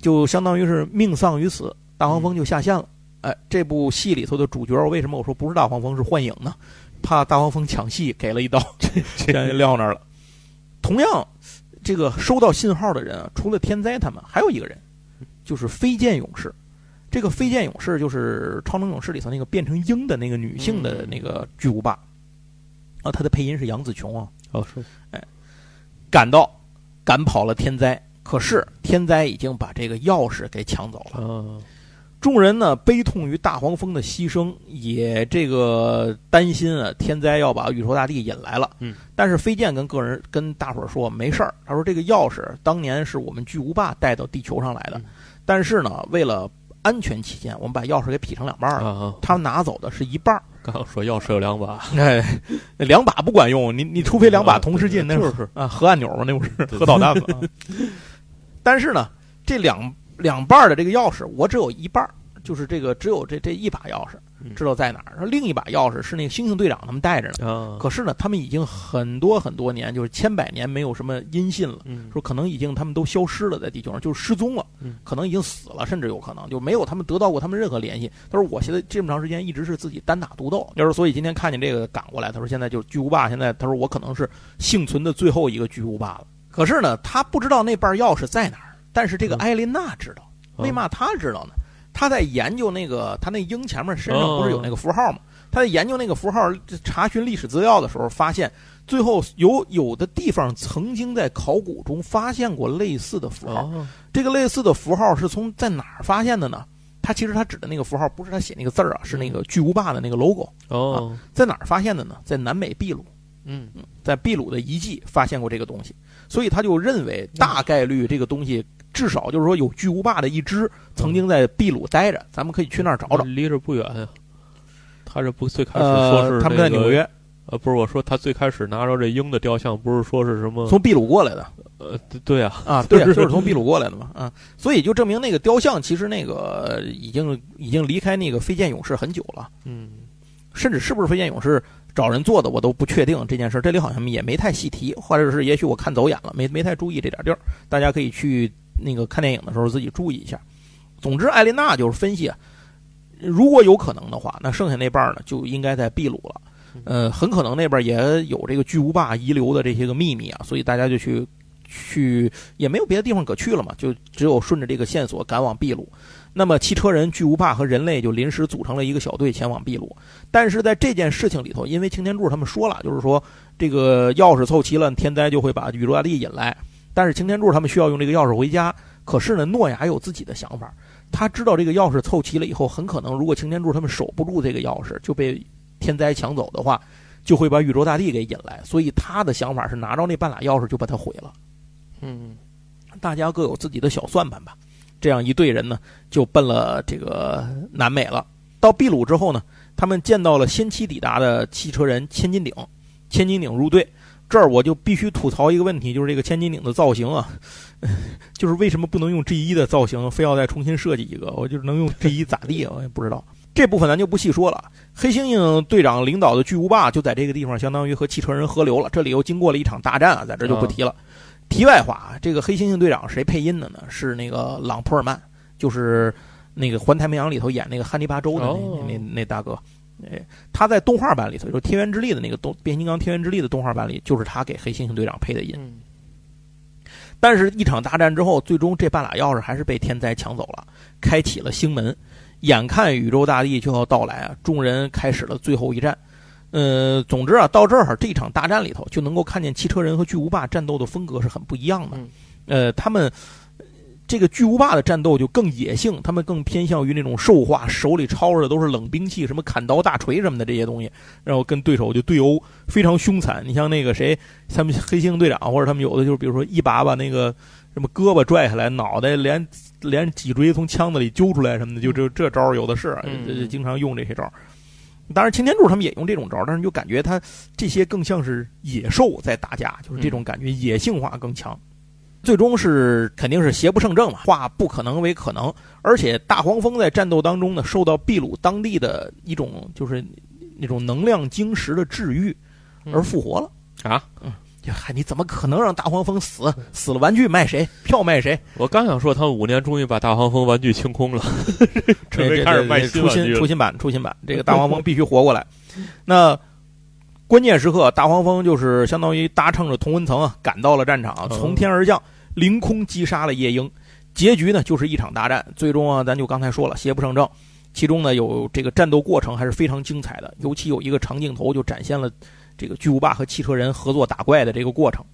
就相当于是命丧于此，大黄蜂就下线了。哎，这部戏里头的主角，为什么我说不是大黄蜂是幻影呢？怕大黄蜂抢戏，给了一刀，这样就撂那儿了。同样，这个收到信号的人啊，除了天灾他们，还有一个人，就是飞剑勇士。这个飞剑勇士就是超能勇士里头那个变成鹰的那个女性的那个巨无霸，啊，他的配音是杨紫琼啊。哦是哎赶到，赶跑了天灾，可是天灾已经把这个钥匙给抢走了。啊众人呢悲痛于大黄蜂的牺牲，也这个担心啊，天灾要把宇宙大帝引来了。嗯，但是飞剑跟个人跟大伙儿说没事儿，他说这个钥匙当年是我们巨无霸带到地球上来的，嗯但是呢，为了安全起见，我们把钥匙给劈成两半儿了。啊！他拿走的是一半儿，刚刚说钥匙有两把，哎，两把不管用，你你除非两把同时进，那就是啊，核按钮嘛，那不是核导弹嘛。啊 但是呢，这两两半儿的这个钥匙，我只有一半儿，就是这个只有这这一把钥匙，嗯知道在哪儿。然后另一把钥匙是那个猩猩队长他们带着呢。啊，可是呢，他们已经很多很多年，就是千百年没有什么音信了。嗯说可能已经他们都消失了，在地球上就是失踪了嗯，可能已经死了，甚至有可能就没有他们得到过他们任何联系。他说我现在这么长时间一直是自己单打独斗，要是所以今天看见这个赶过来，他说现在就巨无霸，现在他说我可能是幸存的最后一个巨无霸了。可是呢，他不知道那半钥匙在哪儿，但是这个嗯艾琳娜知道，为嘛她知道呢？她在研究那个她那鹰前面身上不是有那个符号吗？她在研究那个符号查询历史资料的时候，发现最后有有的地方曾经在考古中发现过类似的符号。哦这个类似的符号是从在哪儿发现的呢？他其实他指的那个符号不是他写那个字儿啊，是那个巨无霸的那个 logo。哦在哪儿发现的呢？在南美秘鲁，嗯在秘鲁的遗迹发现过这个东西，所以他就认为大概率这个东西至少就是说有巨无霸的一只曾经在秘鲁待着，咱们可以去那儿找找。离这不远呀。他这不最开始说是呃，他们在纽约，呃，不是我说他最开始拿着这鹰的雕像，不是说是什么？从秘鲁过来的呃，对对啊，啊，对啊，就是从秘鲁过来的嘛，啊，所以就证明那个雕像其实那个已经已经离开那个飞剑勇士很久了。嗯甚至是不是飞剑勇士找人做的，我都不确定这件事。这里好像也没太细提，或者是也许我看走眼了，没没太注意这点地儿。大家可以去那个看电影的时候自己注意一下。总之，艾琳娜就是分析啊，如果有可能的话，那剩下那半儿呢就应该在秘鲁了。呃，很可能那边也有这个巨无霸遗留的这些个秘密啊，所以大家就去去，也没有别的地方可去了嘛，就只有顺着这个线索赶往秘鲁。那么汽车人、巨无霸和人类就临时组成了一个小队前往秘鲁。但是在这件事情里头，因为擎天柱他们说了，就是说这个钥匙凑齐了，天灾就会把宇宙大帝引来。但是擎天柱他们需要用这个钥匙回家，可是呢，诺亚有自己的想法，他知道这个钥匙凑齐了以后，很可能如果擎天柱他们守不住这个钥匙，就被天灾抢走的话，就会把宇宙大帝给引来。所以他的想法是拿着那半拉钥匙就把它毁了。嗯，大家各有自己的小算盘吧。这样一队人呢，就奔了这个南美了。到秘鲁之后呢，他们见到了先期抵达的汽车人千斤顶。千斤顶入队，这儿我就必须吐槽一个问题，就是这个千斤顶的造型啊，就是为什么不能用 G 一的造型，非要再重新设计一个？我就是能用 G 一咋地，我也不知道。这部分咱就不细说了。黑猩猩队长领导的巨无霸就在这个地方，相当于和汽车人合流了。这里又经过了一场大战啊，在这就不提了。题外话，这个黑猩猩队长谁配音的呢？是那个朗普尔曼，就是那个《环太平洋》里头演那个汉尼拔州的那那那大哥。哎，他在动画版里头，就是《天元之力》的那个动《变形金刚：天元之力》的动画版里，就是他给黑猩猩队长配的音。但是，一场大战之后，最终这半拉钥匙还是被天灾抢走了，开启了星门。眼看宇宙大帝就要到来啊，众人开始了最后一战。呃，总之啊，到这儿这一场大战里头，就能够看见汽车人和巨无霸战斗的风格是很不一样的。呃，他们这个巨无霸的战斗就更野性，他们更偏向于那种兽化，手里抄着的都是冷兵器，什么砍刀、大锤什么的这些东西，然后跟对手就对殴，非常凶残。你像那个谁，他们黑猩队长，或者他们有的就是，比如说一把把那个什么胳膊拽下来，脑袋连 连脊椎从枪子里揪出来什么的，就这这招有的是，经常用这些招。当然，擎天柱他们也用这种招，但是就感觉他这些更像是野兽在打架，就是这种感觉，野性化更强。最终是肯定是邪不胜正嘛，化不可能为可能。而且大黄蜂在战斗当中呢，受到秘鲁当地的一种就是那种能量晶石的治愈，而复活了啊。嗯，嗨，你怎么可能让大黄蜂死？死了玩具卖谁？票卖谁？我刚想说，他们五年终于把大黄蜂玩具清空了，准备 开始卖出新出新版出新版。这个大黄蜂 必须活过来。那关键时刻，大黄蜂就是相当于搭乘着同温层啊，赶到了战场，从天而降，凌空击杀了夜鹰。结局呢，就是一场大战。最终啊，咱就刚才说了，邪不胜正。其中呢，有这个战斗过程还是非常精彩的，尤其有一个长镜头就展现了。这个巨无霸和汽车人合作打怪的这个过程，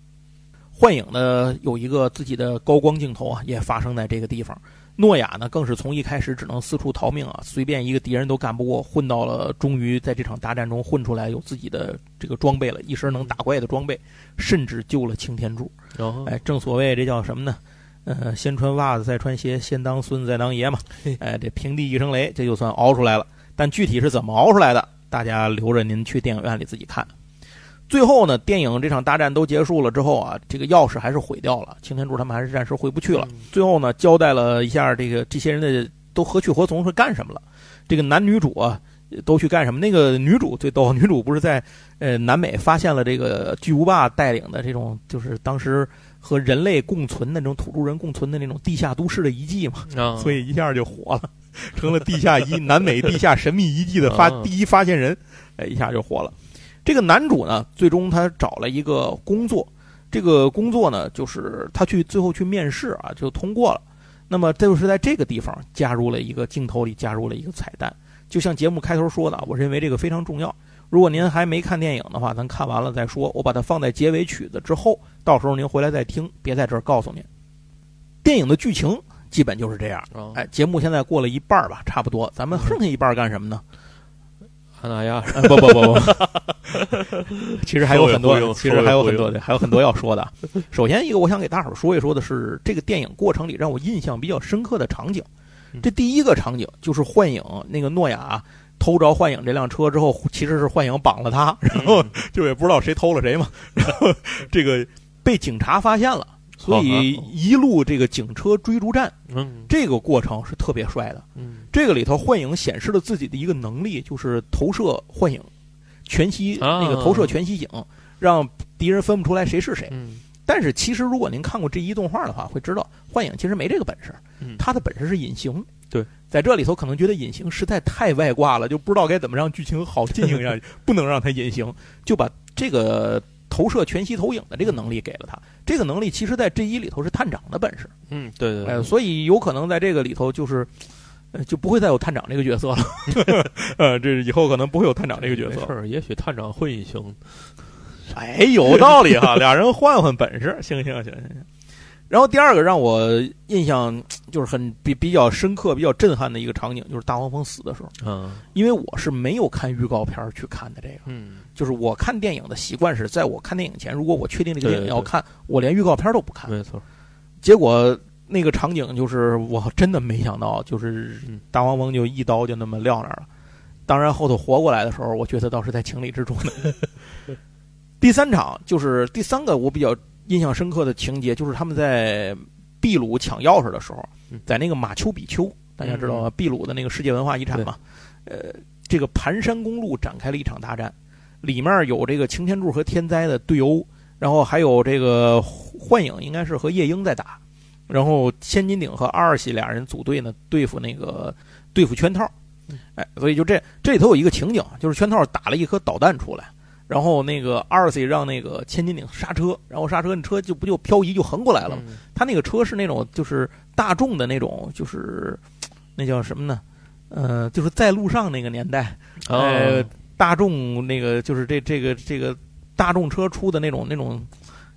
幻影呢有一个自己的高光镜头啊，也发生在这个地方。诺亚呢更是从一开始只能四处逃命啊，随便一个敌人都干不过，混到了终于在这场大战中混出来，有自己的这个装备了，一身能打怪的装备，甚至救了擎天柱。哎，正所谓这叫什么呢？呃，先穿袜子再穿鞋，先当孙子再当爷嘛。哎，这平地一声雷，这就算熬出来了。但具体是怎么熬出来的，大家留着您去电影院里自己看。最后呢，电影这场大战都结束了之后啊，这个钥匙还是毁掉了，擎天柱他们还是暂时回不去了。最后呢，交代了一下这个这些人的都何去何从，是干什么了。这个男女主啊，都去干什么？那个女主最逗，女主不是在呃南美发现了这个巨无霸带领的这种，就是当时和人类共存的那种土著人共存的那种地下都市的遗迹嘛，所以一下就火了，成了地下遗南美地下神秘遗迹的发第一发现人，哎，一下就火了。这个男主呢，最终他找了一个工作，这个工作呢，就是他去最后去面试啊，就通过了。那么，这就是在这个地方加入了一个镜头里加入了一个彩蛋，就像节目开头说的，我认为这个非常重要。如果您还没看电影的话，咱看完了再说。我把它放在结尾曲子之后，到时候您回来再听，别在这儿告诉您。电影的剧情基本就是这样。哎，节目现在过了一半吧，差不多，咱们剩下一半干什么呢？阿那亚，不不不不，其实还有很多，其实还有很多的，还有很多要说的。首先一个，我想给大伙儿说一说的是，这个电影过程里让我印象比较深刻的场景。这第一个场景就是幻影那个诺亚偷着幻影这辆车之后，其实是幻影绑了他，然后 就也不知道谁偷了谁嘛，然后这个被警察发现了。所以一路这个警车追逐战，嗯，这个过程是特别帅的。嗯，这个里头幻影显示了自己的一个能力，就是投射幻影，全息那个投射全息影，让敌人分不出来谁是谁。嗯，但是其实如果您看过这一动画的话，会知道幻影其实没这个本事。嗯，他的本事是隐形。对，在这里头可能觉得隐形实在太外挂了，就不知道该怎么让剧情好进行下去，不能让他隐形，就把这个。投射全息投影的这个能力给了他，这个能力其实在 G 一里头是探长的本事。嗯，对对。哎，所以有可能在这个里头就是，呃就不会再有探长这个角色了。呃，这以后可能不会有探长这个角色。没事儿，也许探长会一行。哎，有道理哈，俩人换换本事，行行行行行。然后第二个让我印象就是很比比较深刻、比较震撼的一个场景，就是大黄蜂死的时候。嗯因为我是没有看预告片儿去看的这个，嗯，就是我看电影的习惯是在我看电影前，如果我确定这个电影对对要看，我连预告片都不看。没错。结果那个场景就是我真的没想到，就是嗯大黄蜂就一刀就那么撂那儿了。当然后头活过来的时候，我觉得倒是在情理之中的。第三场就是第三个我比较印象深刻的情节，就是他们在秘鲁抢钥匙的时候嗯，在那个马丘比丘，大家知道吗？秘鲁的那个世界文化遗产嘛，呃，这个盘山公路展开了一场大战，里面有这个擎天柱和天灾的对殴，然后还有这个幻影应该是和夜莺在打，然后千斤顶和阿尔西俩人组队呢对付那个对付圈套，哎，所以就这这里头有一个情景，就是圈套打了一颗导弹出来。然后那个 RC 让那个千斤顶刹车，然后刹车，你车就不就漂移就横过来了吗？嗯他那个车是那种就是大众的那种，就是那叫什么呢？呃，就是在路上那个年代，呃哦，大众那个就是这这个这个大众车出的那种那种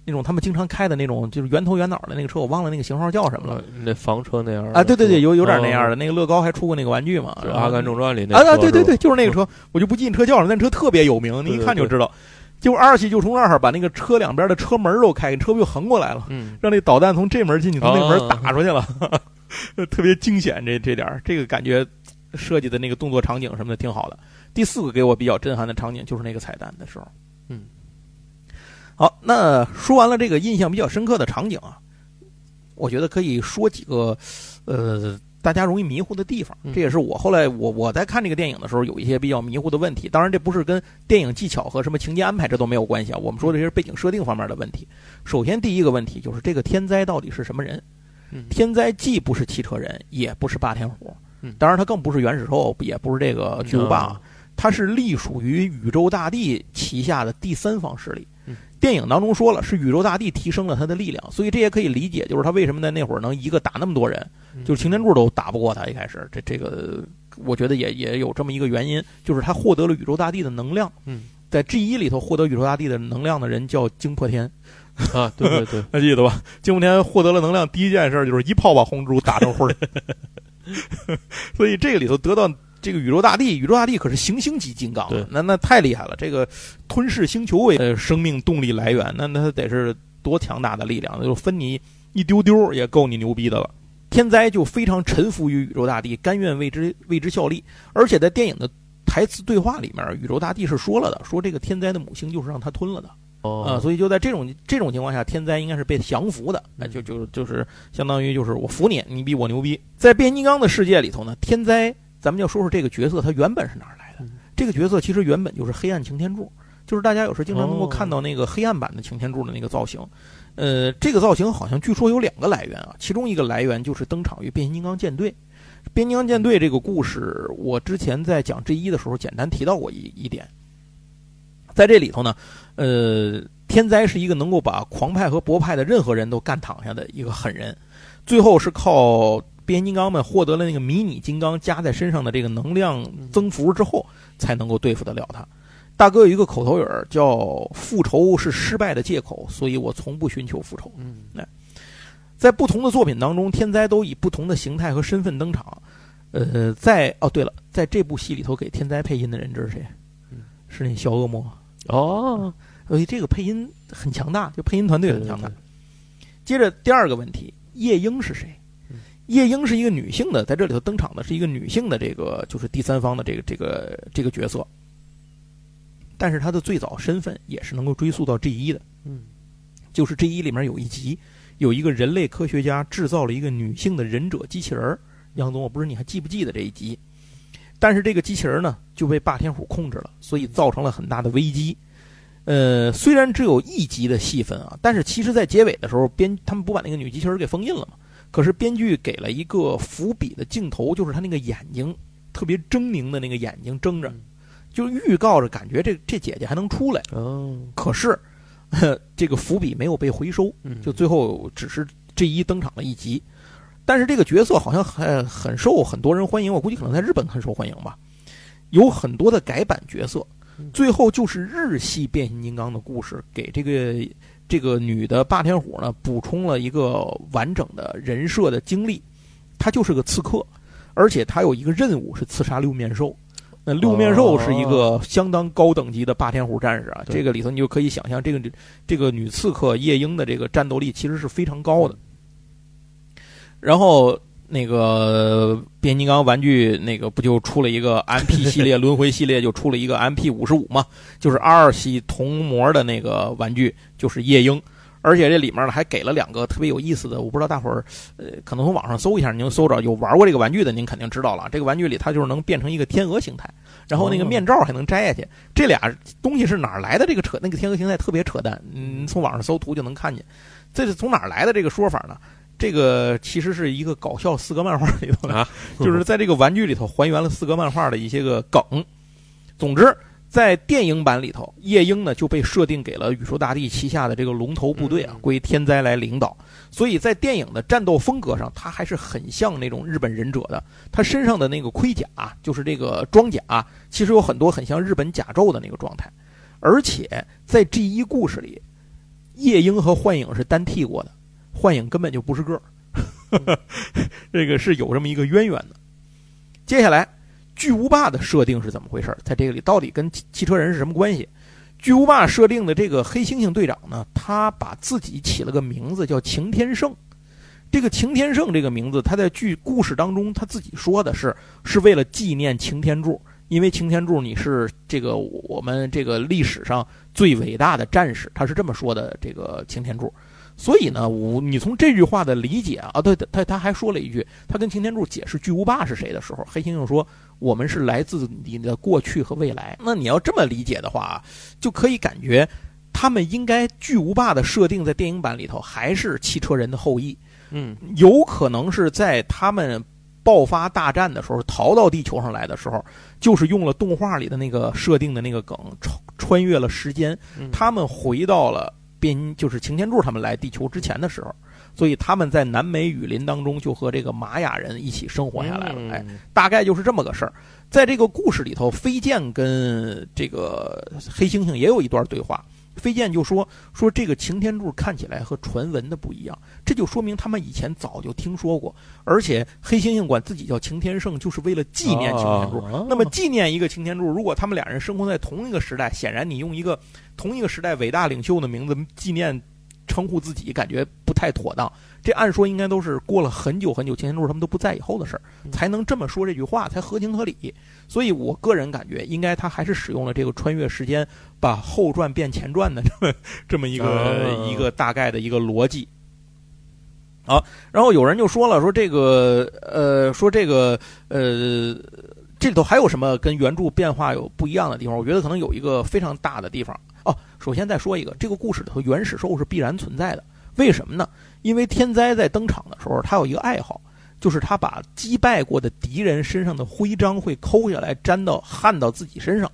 那种他们经常开的那种就是圆头圆脑的那个车，我忘了那个型号叫什么了。那房车那样的啊，对对对，有有点那样的，那个乐高还出过那个玩具嘛，阿甘正传》里那啊对对对，就是那个车，我就不记车叫了，那车特别有名，你一看就知道。结果二喜就从那儿把那个车两边的车门都开，车不就横过来了？嗯，让那导弹从这门进去，从那门哦打出去了，特别惊险。这这点儿，这个感觉设计的那个动作场景什么的挺好的。第四个给我比较震撼的场景就是那个彩蛋的时候。嗯，好，那说完了这个印象比较深刻的场景啊，我觉得可以说几个呃大家容易迷糊的地方。嗯这也是我后来我我在看这个电影的时候有一些比较迷糊的问题。当然，这不是跟电影技巧和什么情节安排这都没有关系啊。我们说的这是背景设定方面的问题。首先，第一个问题就是这个天灾到底是什么人？嗯天灾既不是汽车人，也不是霸天虎嗯，当然他更不是原始兽，也不是这个巨无霸它是隶属于宇宙大帝旗下的第三方势力嗯。电影当中说了，是宇宙大帝提升了他的力量，所以这也可以理解，就是他为什么在那会儿能一个打那么多人，嗯就是擎天柱都打不过他。一开始，这这个我觉得也也有这么一个原因，就是他获得了宇宙大帝的能量。嗯，在 G 一里头获得宇宙大帝的能量的人叫惊破天，啊，对对对，还 记得吧？惊破天获得了能量，第一件事就是一炮把红蜘蛛打成灰儿。所以这个里头得到这个宇宙大帝，宇宙大帝可是行星级金刚对，那那太厉害了。这个吞噬星球为呃生命动力来源，那那他得是多强大的力量，就分你一丢丢也够你牛逼的了。天灾就非常臣服于宇宙大帝，甘愿为之为之效力，而且在电影的台词对话里面，宇宙大帝是说了的，说这个天灾的母星就是让他吞了的。哦啊，所以就在这种这种情况下，天灾应该是被降服的，那，就就就是相当于就是我服你，你比我牛逼。在变形金刚的世界里头呢，天灾，咱们要说说这个角色，他原本是哪儿来的？嗯这个角色其实原本就是黑暗擎天柱，就是大家有时候经常能够哦看到那个黑暗版的擎天柱的那个造型。呃，这个造型好像据说有两个来源啊，其中一个来源就是登场于变形金刚舰队。变形金刚舰队这个故事，我之前在讲 G 一的时候简单提到过一一点，在这里头呢，呃，天灾是一个能够把狂派和博派的任何人都干躺下的一个狠人，最后是靠变形金刚们获得了那个迷你金刚加在身上的这个能量增幅之后，才能够对付得了他。大哥有一个口头语儿叫“复仇是失败的借口”，所以我从不寻求复仇。嗯在不同的作品当中，天灾都以不同的形态和身份登场。呃，在哦，对了，在这部戏里头给天灾配音的人这是谁？嗯是那小恶魔。哦，所以这个配音很强大，就配音团队很强大对。接着第二个问题，夜莺是谁嗯？夜莺是一个女性的，在这里头登场的是一个女性的这个就是第三方的这个这个这个角色，但是她的最早身份也是能够追溯到 G 一的，嗯就是 G 一里面有一集，有一个人类科学家制造了一个女性的忍者机器人儿。杨总，我不知道你还记不记得这一集？但是这个机器人呢就被霸天虎控制了，所以造成了很大的危机。呃，虽然只有一集的戏份啊，但是其实在结尾的时候，编他们不把那个女机器人给封印了嘛？可是编剧给了一个伏笔的镜头，就是他那个眼睛特别狰狞的那个眼睛睁着嗯，就预告着感觉这这姐姐还能出来。哦，可是，这个伏笔没有被回收，嗯就最后只是这一登场了一集。但是这个角色好像很很受很多人欢迎，我估计可能在日本很受欢迎吧。有很多的改版角色，最后就是日系变形金刚的故事，给这个这个女的霸天虎呢补充了一个完整的人设的经历。她就是个刺客，而且她有一个任务是刺杀六面兽。那六面兽是一个相当高等级的霸天虎战士啊，这个里头你就可以想象，这个这个女刺客夜莺的这个战斗力其实是非常高的。然后那个变形金刚玩具那个不就出了一个 MP 系列轮回系列，就出了一个 MP 五十五嘛，就是 R 系同模的那个玩具，就是夜莺。而且这里面呢还给了两个特别有意思的，我不知道大伙儿呃可能从网上搜一下，您搜着有玩过这个玩具的，您肯定知道了。这个玩具里它就是能变成一个天鹅形态，然后那个面罩还能摘下去。这俩东西是哪儿来的？这个扯那个天鹅形态特别扯淡，嗯，从网上搜图就能看见。这是从哪儿来的这个说法呢？这个其实是一个搞笑四格漫画里头的，啊 就是在这个玩具里头还原了四格漫画的一些个梗。总之，在电影版里头，夜莺呢就被设定给了宇宙大帝旗下的这个龙头部队啊，嗯归天灾来领导。所以在电影的战斗风格上，它还是很像那种日本忍者的。他身上的那个盔甲，就是这个装甲，其实有很多很像日本甲胄的那个状态。而且在 G 一故事里，夜莺和幻影是单替过的，幻影根本就不是个儿，这个是有这么一个渊源的。接下来，巨无霸的设定是怎么回事？在这个里到底跟汽车人是什么关系？巨无霸设定的这个黑猩猩队长呢，他把自己起了个名字叫擎天圣。这个擎天圣这个名字，他在剧故事当中他自己说的是，是为了纪念擎天柱，因为擎天柱你是这个我们这个历史上最伟大的战士，他是这么说的。这个擎天柱，所以呢，我你从这句话的理解啊，对，他他还说了一句，他跟擎天柱解释巨无霸是谁的时候，黑猩猩说我们是来自你的过去和未来。那你要这么理解的话，就可以感觉他们应该巨无霸的设定在电影版里头还是汽车人的后裔。嗯有可能是在他们爆发大战的时候逃到地球上来的时候，就是用了动画里的那个设定的那个梗，穿穿越了时间，嗯他们回到了边，就是擎天柱他们来地球之前的时候，所以他们在南美雨林当中就和这个玛雅人一起生活下来了。哎，嗯大概就是这么个事儿。在这个故事里头，飞剑跟这个黑猩猩也有一段对话。飞剑就说说这个擎天柱看起来和传闻的不一样，这就说明他们以前早就听说过，而且黑猩猩管自己叫擎天圣，就是为了纪念擎天柱。啊那么纪念一个擎天柱，如果他们俩人生活在同一个时代，显然你用一个同一个时代伟大领袖的名字纪念称呼自己，感觉不太妥当。这按说应该都是过了很久很久，擎天柱他们都不在以后的事儿，嗯才能这么说这句话，才合情合理。所以我个人感觉，应该他还是使用了这个穿越时间，把后传变前传的这么这么一个、啊一个大概的一个逻辑。好，然后有人就说了，说这个呃，说这个呃，这里头还有什么跟原著变化有不一样的地方？我觉得可能有一个非常大的地方哦。首先再说一个，这个故事里头原始兽是必然存在的，为什么呢？因为天灾在登场的时候，他有一个爱好，就是他把击败过的敌人身上的徽章会抠下来，粘到焊到自己身上。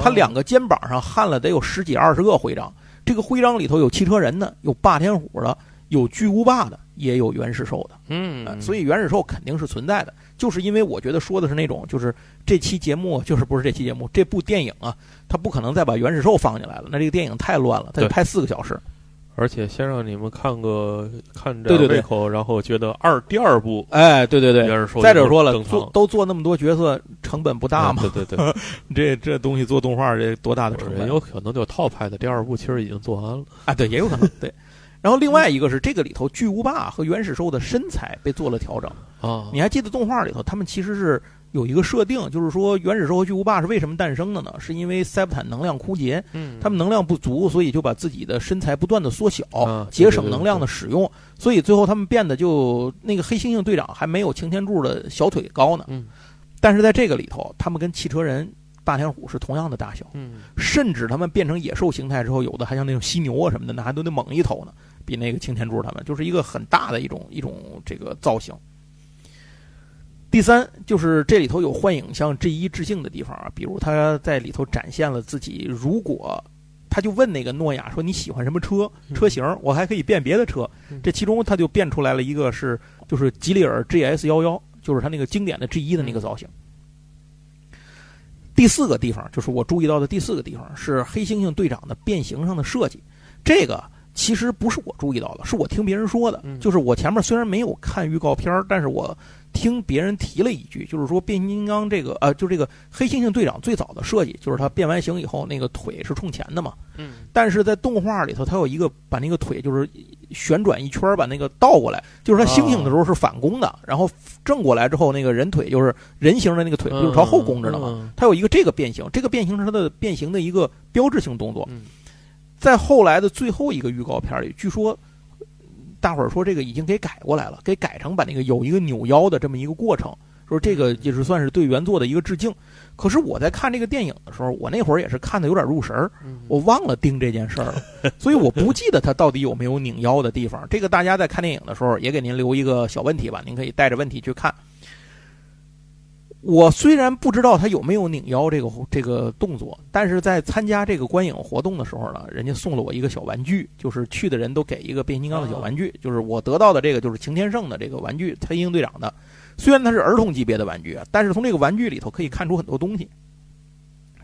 他两个肩膀上焊了得有十几二十个徽章，这个徽章里头有汽车人的，有霸天虎的，有巨无霸的，也有原始兽的。嗯呃，所以原始兽肯定是存在的，就是因为我觉得说的是那种，就是这期节目，就是不是这期节目，这部电影啊，他不可能再把原始兽放进来了，那这个电影太乱了，他得拍四个小时。而且先让你们看个看着对对对胃口，然后觉得二第二部哎，对对对，再者说了，做都做那么多角色，成本不大嘛？嗯对对对，这这东西做动画这多大的成本也有可能就套拍的第二部其实已经做完了。啊？对，也有可能 对。然后另外一个是这个里头巨无霸和原始兽的身材被做了调整。啊，你还记得动画里头他们其实是有一个设定，就是说原始社会巨无霸是为什么诞生的呢？是因为塞布坦能量枯竭，嗯，他们能量不足，所以就把自己的身材不断的缩小，啊节省能量的使用，所以最后他们变得就那个黑猩猩队长还没有擎天柱的小腿高呢。嗯但是在这个里头，他们跟汽车人、霸天虎是同样的大小，嗯甚至他们变成野兽形态之后，有的还像那种犀牛啊什么的，那还都得猛一头呢，比那个擎天柱他们就是一个很大的一种一种这个造型。第三就是这里头有幻影向 G 一致敬的地方啊，比如他在里头展现了自己，如果他就问那个诺亚说你喜欢什么车车型，我还可以变别的车。嗯这其中他就变出来了一个是就是吉利尔 GS 幺幺，就是他那个经典的 G 一的那个造型。第四个地方就是我注意到的第四个地方是黑猩猩队长的变形上的设计，这个其实不是我注意到的，是我听别人说的。嗯就是我前面虽然没有看预告片儿，但是我听别人提了一句，就是说变形金刚这个呃，就这个黑猩猩队长最早的设计，就是他变完形以后那个腿是冲前的嘛。嗯但是在动画里头，它有一个把那个腿就是旋转一圈儿，把那个倒过来，就是它猩猩的时候是反弓的，然后正过来之后，那个人腿就是人形的那个腿不就是朝后弓着的嘛？嗯它有一个这个变形，这个变形是它的变形的一个标志性动作。嗯在后来的最后一个预告片里，据说大伙儿说这个已经给改过来了，给改成把那个有一个扭腰的这么一个过程，说这个也是算是对原作的一个致敬。可是我在看这个电影的时候，我那会儿也是看的有点入神我忘了盯这件事儿了，所以我不记得他到底有没有拧腰的地方。这个大家在看电影的时候也给您留一个小问题吧，您可以带着问题去看。我虽然不知道他有没有拧腰这个这个动作，但是在参加这个观影活动的时候呢，人家送了我一个小玩具，就是去的人都给一个变形金刚的小玩具，就是我得到的这个就是擎天圣的这个玩具，黑鹰队长的。虽然它是儿童级别的玩具啊，但是从这个玩具里头可以看出很多东西。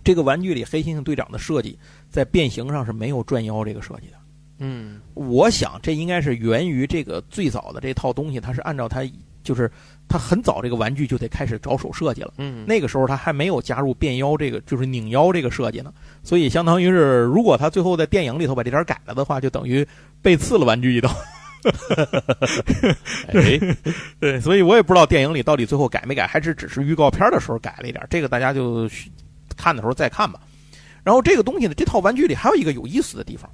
这个玩具里黑猩猩队长的设计在变形上是没有转腰这个设计的。嗯我想这应该是源于这个最早的这套东西，它是按照它就是它很早这个玩具就得开始着手设计了。嗯那个时候他还没有加入变腰这个，就是拧腰这个设计呢，所以相当于是，如果他最后在电影里头把这点改了的话，就等于被刺了玩具一刀。哎对，所以我也不知道电影里到底最后改没改，还是只是预告片的时候改了一点，这个大家就看的时候再看吧。然后这个东西呢，这套玩具里还有一个有意思的地方，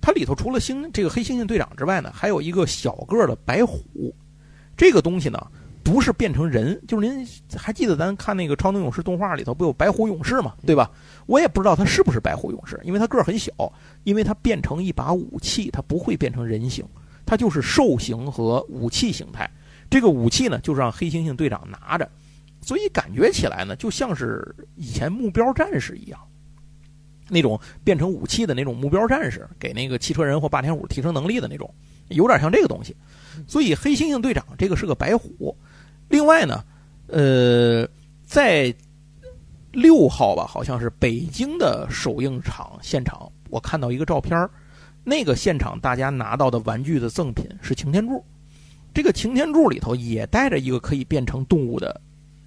它里头除了星这个黑猩猩队长之外呢，还有一个小个的白虎。这个东西呢，不是变成人，就是您还记得咱看那个超能勇士动画里头不有白虎勇士嘛，对吧？我也不知道他是不是白虎勇士，因为他个儿很小，因为他变成一把武器，他不会变成人形，他就是兽形和武器形态。这个武器呢，就是让黑猩猩队长拿着，所以感觉起来呢，就像是以前目标战士一样，那种变成武器的那种目标战士，给那个汽车人或霸天虎提升能力的那种，有点像这个东西。所以黑猩猩队长这个是个白虎。另外呢，呃，在六号吧，好像是北京的首映场现场，我看到一个照片儿那个现场大家拿到的玩具的赠品是擎天柱。这个擎天柱里头也带着一个可以变成动物的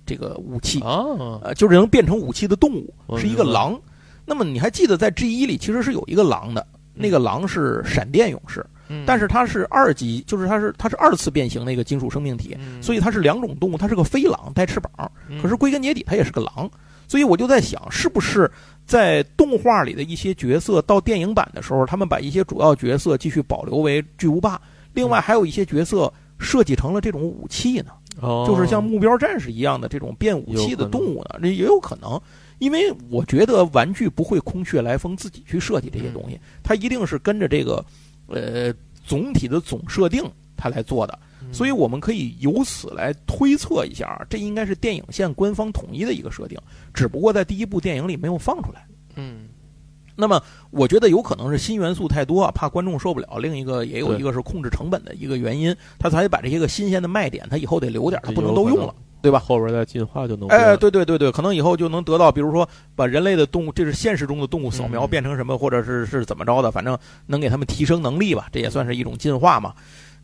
这个武器，啊，呃，就是能变成武器的动物，是一个狼。那么你还记得在 G 一里其实是有一个狼的，那个狼是闪电勇士，嗯。但是它是二级，就是它是它是二次变形的一个金属生命体，嗯。所以它是两种动物，它是个飞狼带翅膀，嗯。可是归根结底它也是个狼。所以我就在想，是不是在动画里的一些角色到电影版的时候，他们把一些主要角色继续保留为巨无霸，另外还有一些角色设计成了这种武器呢？哦。就是像目标战士一样的这种变武器的动物呢，这也有可能。因为我觉得玩具不会空穴来风自己去设计这些东西，它一定是跟着这个呃总体的总设定他来做的。所以我们可以由此来推测一下啊，这应该是电影线官方统一的一个设定，只不过在第一部电影里没有放出来。嗯那么我觉得有可能是新元素太多啊，怕观众受不了；另一个也有一个是控制成本的一个原因，他才把这些个新鲜的卖点，他以后得留点，他不能都用了，对吧？后边再进化就能哎，对对对对，可能以后就能得到，比如说把人类的动物，这是现实中的动物扫描嗯变成什么，或者是是怎么着的，反正能给他们提升能力吧，这也算是一种进化嘛。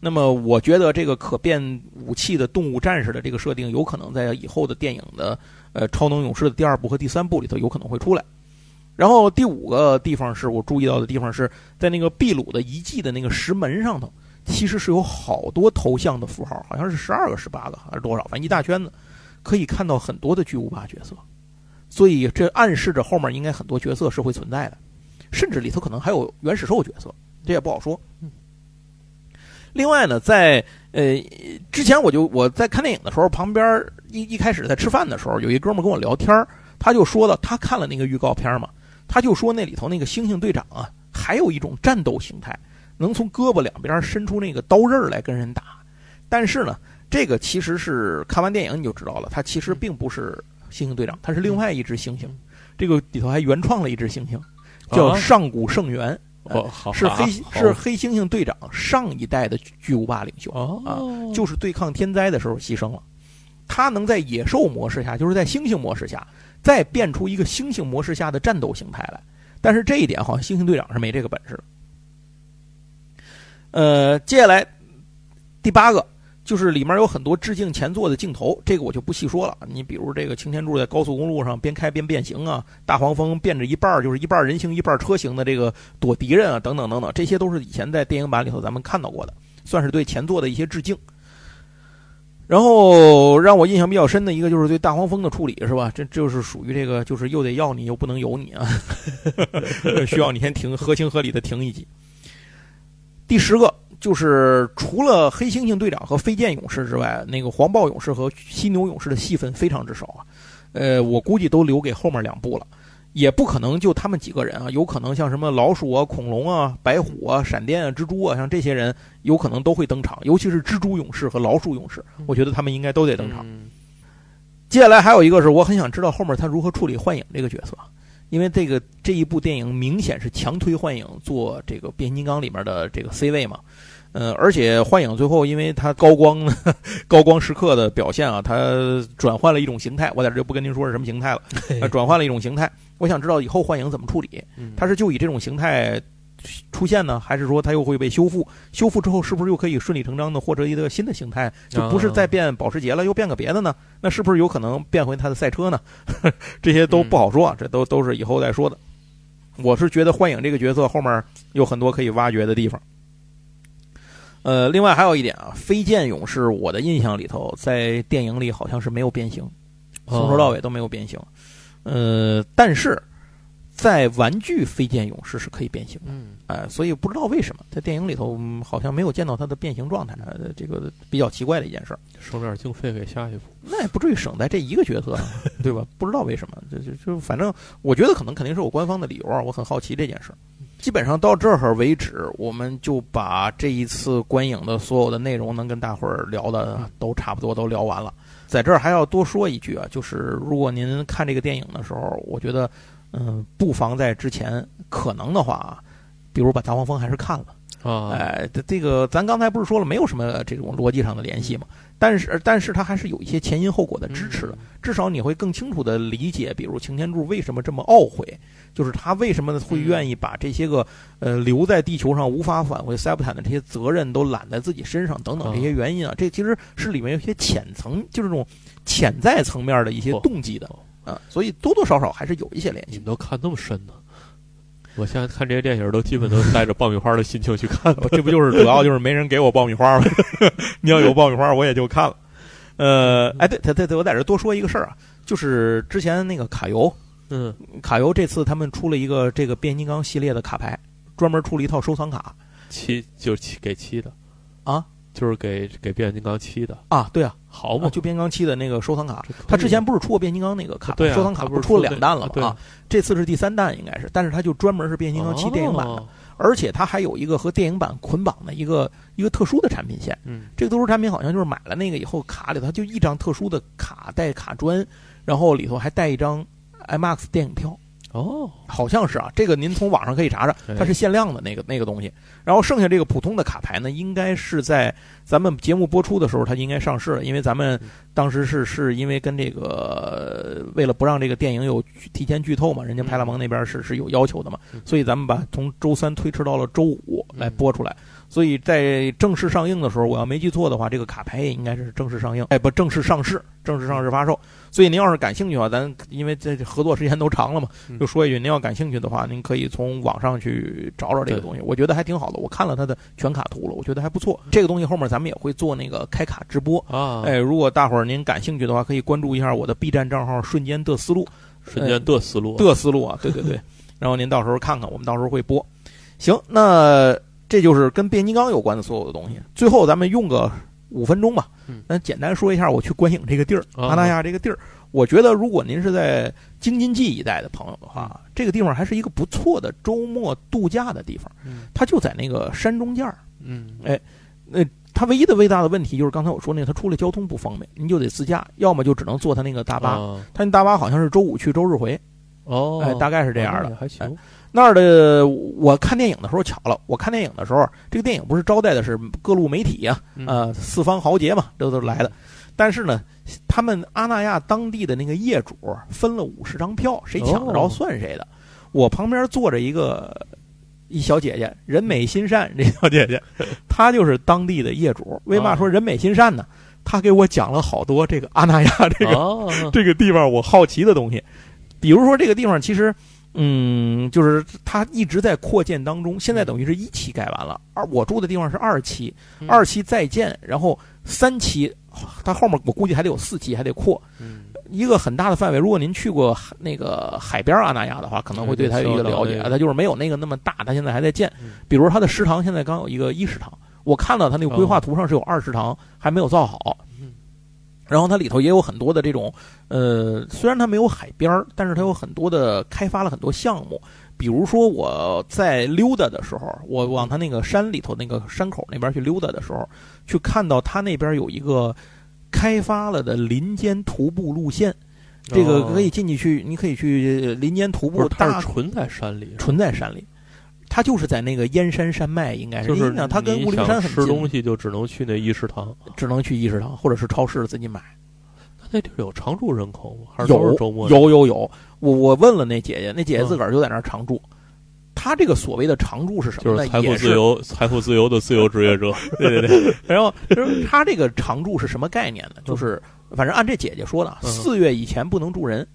那么我觉得这个可变武器的动物战士的这个设定，有可能在以后的电影的呃超能勇士的第二部和第三部里头有可能会出来。然后第五个地方是我注意到的地方是在那个秘鲁的遗迹的那个石门上头，其实是有好多头像的符号，好像是十二个、十八个还是多少，反正一大圈子，可以看到很多的巨无霸角色，所以这暗示着后面应该很多角色是会存在的，甚至里头可能还有原始兽角色，这也不好说。另外呢，在呃之前我就我在看电影的时候，旁边一一开始在吃饭的时候，有一哥们跟我聊天他就说了，他看了那个预告片嘛，他就说那里头那个猩猩队长啊，还有一种战斗形态，能从胳膊两边伸出那个刀刃来跟人打。但是呢，这个其实是看完电影你就知道了，他其实并不是猩猩队长，他是另外一只猩猩。这个里头还原创了一只猩猩，叫啊上古圣猿。哦，好是黑是黑猩猩队长上一代的巨无霸领袖，啊，就是对抗天灾的时候牺牲了。他能在野兽模式下，就是在猩猩模式下，再变出一个猩猩模式下的战斗形态来。但是这一点好像猩猩队长是没这个本事的。呃，接下来第八个就是里面有很多致敬前作的镜头，这个我就不细说了。你比如这个擎天柱在高速公路上边开边变形啊，大黄蜂变着一半儿就是一半人形一半车型的这个躲敌人啊，等等等等，这些都是以前在电影版里头咱们看到过的，算是对前作的一些致敬。然后让我印象比较深的一个就是对大黄蜂的处理，是吧？这就是属于这个，就是又得要你又不能有你啊，需要你先停，合情合理的停一集。第十个就是除了黑猩猩队长和飞剑勇士之外，那个黄豹勇士和犀牛勇士的戏份非常之少啊。呃，我估计都留给后面两部了，也不可能就他们几个人啊，有可能像什么老鼠啊、恐龙啊、白虎啊、闪电啊、蜘蛛啊，像这些人有可能都会登场，尤其是蜘蛛勇士和老鼠勇士，我觉得他们应该都得登场。嗯接下来还有一个是我很想知道后面他如何处理幻影这个角色，因为这个这一部电影明显是强推幻影做这个变形金刚里面的这个 C 位嘛，呃，而且幻影最后因为它高光 高光时刻的表现啊，它转换了一种形态，我在这就不跟您说是什么形态了，呃转换了一种形态，我想知道以后幻影怎么处理，嗯。它是就以这种形态出现呢，还是说它又会被修复？修复之后是不是又可以顺理成章的获得一个新的形态？就不是再变保时捷了，又变个别的呢？那是不是有可能变回它的赛车呢？这些都不好说，啊，这都都是以后再说的。我是觉得幻影这个角色后面有很多可以挖掘的地方。呃，另外还有一点啊，飞剑勇士，我的印象里头，在电影里好像是没有变形，从头到尾都没有变形。呃，但是在玩具飞剑勇士是可以变形的。嗯哎，所以不知道为什么在电影里头、嗯好像没有见到它的变形状态，呃这个比较奇怪的一件事儿。省点经费给下一步。那也不至于省在这一个角色上，对吧？不知道为什么，就就就反正我觉得可能肯定是有官方的理由啊，我很好奇这件事儿。基本上到这儿为止，我们就把这一次观影的所有的内容能跟大伙儿聊的都差不多都聊完了。在这儿还要多说一句啊，就是如果您看这个电影的时候，我觉得，嗯，不妨在之前可能的话啊，比如把大黄蜂还是看了。啊，哎，这这个咱刚才不是说了，没有什么这种逻辑上的联系嘛？但是，但是它还是有一些前因后果的支持的，至少你会更清楚的理解，比如擎天柱为什么这么懊悔，就是他为什么会愿意把这些个呃留在地球上无法返回塞伯坦的这些责任都揽在自己身上等等这些原因啊，这其实是里面有一些浅层，就是这种潜在层面的一些动机的。哦啊，所以多多少少还是有一些联系你们。都看那么深呢？我现在看这些电影都基本都是带着爆米花的心情去看的。这不就是主要就是没人给我爆米花吗？你要有爆米花，我也就看了。呃，哎，对对对对，我在这多说一个事儿啊，就是之前那个卡游，嗯，卡游这次他们出了一个这个变形金刚系列的卡牌，专门出了一套收藏卡七就是七给七的啊，就是给给变形金刚七的，啊，对啊，好嘛？啊就变形金刚七的那个收藏卡他之前不是出过变形金刚那个卡，收藏卡不是出了两弹了吗啊，这次是第三弹应该是，但是它就专门是变形金刚七电影版的，哦而且它还有一个和电影版捆绑的一个一个特殊的产品线。嗯，这个特殊产品好像就是买了那个以后，卡里头它就一张特殊的卡带卡砖，然后里头还带一张 IMAX 电影票，哦，好像是啊。这个您从网上可以查查，哎它是限量的那个那个东西。然后剩下这个普通的卡牌呢，应该是在咱们节目播出的时候它应该上市了，因为咱们当时是是因为跟这个为了不让这个电影有提前剧透嘛，人家派拉蒙那边是是有要求的嘛，嗯所以咱们把从周三推迟到了周五来播出来。所以在正式上映的时候，我要没记错的话，这个卡牌也应该是正式上映，哎，不，正式上市，正式上市发售。所以您要是感兴趣的话，咱因为这合作时间都长了嘛，嗯就说一句，您要感兴趣的话，您可以从网上去找找这个东西，我觉得还挺好的。我看了它的全卡图了，我觉得还不错。这个东西后面咱们也会做那个开卡直播，啊，哎，如果大伙儿您感兴趣的话，可以关注一下我的 B 站账号“瞬间的思路”，瞬间的思路，的思路啊，对对对。然后您到时候看看，我们到时候会播。行，那这就是跟变形金刚有关的所有的东西。最后咱们用个五分钟吧嗯，咱简单说一下我去观影这个地儿，啊阿那亚这个地儿。我觉得如果您是在京津冀一带的朋友的话，这个地方还是一个不错的周末度假的地方。嗯它就在那个山中间儿。嗯，哎它唯一的最大的问题就是刚才我说那个，它出来交通不方便，您就得自驾，要么就只能坐它那个大巴。啊它那大巴好像是周五去，周日回。哦，哎，大概是这样的。哦还行。那儿的我看电影的时候巧了，我看电影的时候，这个电影不是招待的是各路媒体呀、啊呃，四方豪杰嘛，这都来的。但是呢，他们阿那亚当地的那个业主分了五十张票，谁抢得着哦算谁的。我旁边坐着一个一小姐姐，人美心善，这小姐姐，她就是当地的业主。为嘛啊说人美心善呢？她给我讲了好多这个阿那亚这个哦，这个地方我好奇的东西，比如说这个地方其实，嗯，就是它一直在扩建当中，现在等于是一期盖完了，而我住的地方是二期，嗯二期在建，然后三期，它后面我估计还得有四期，还得扩嗯一个很大的范围。如果您去过那个海边阿那亚的话，可能会对它有一个了解，它就是没有那个那么大，它现在还在建嗯。比如它的食堂现在刚有一个一食堂，我看到它那个规划图上是有二食堂，还没有造好。嗯然后它里头也有很多的这种，呃，虽然它没有海边儿，但是它有很多的开发了很多项目。比如说我在溜达的时候，我往它那个山里头那个山口那边去溜达的时候，去看到它那边有一个开发了的林间徒步路线，这个哦可以进去去，你可以去林间徒步，它是纯在山里，纯在山里。它就是在那个燕山山脉，应该是，就是因为它跟你雾灵山很近，想吃东西就只能去那一食堂。只能去一食堂或者是超市自己买。那那地儿有常住人口吗？还是都有是周末？有有有，我我问了那姐姐，那姐姐嗯自个儿就在那儿常住。她这个所谓的常住是什么呢？就是财富自由、财富自由的自由职业者。对对对。然后就是她这个常住是什么概念呢？就是反正按这姐姐说的，嗯四月以前不能住人，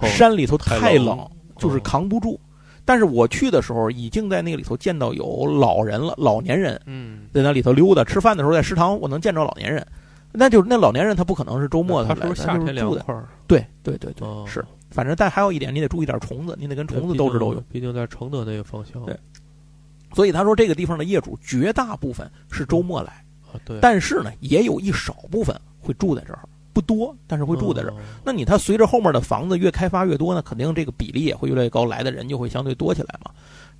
哦山里头太太冷冷，就是哦扛不住。但是我去的时候，已经在那个里头见到有老人了，老年人嗯，在那里头溜达。吃饭的时候，在食堂我能见着老年人，那就是那老年人他不可能是周末他来，它是不是他夏天凉就是住的。快？对对对对，哦是。反正但还有一点，你得注意点虫子，你得跟虫子斗智斗勇。毕竟在承德那个方向。对所以他说这个地方的业主绝大部分是周末来，啊，对，但是呢，也有一少部分会住在这儿，不多，但是会住在这儿。哦那你它随着后面的房子越开发越多呢，肯定这个比例也会越来越高，来的人就会相对多起来嘛。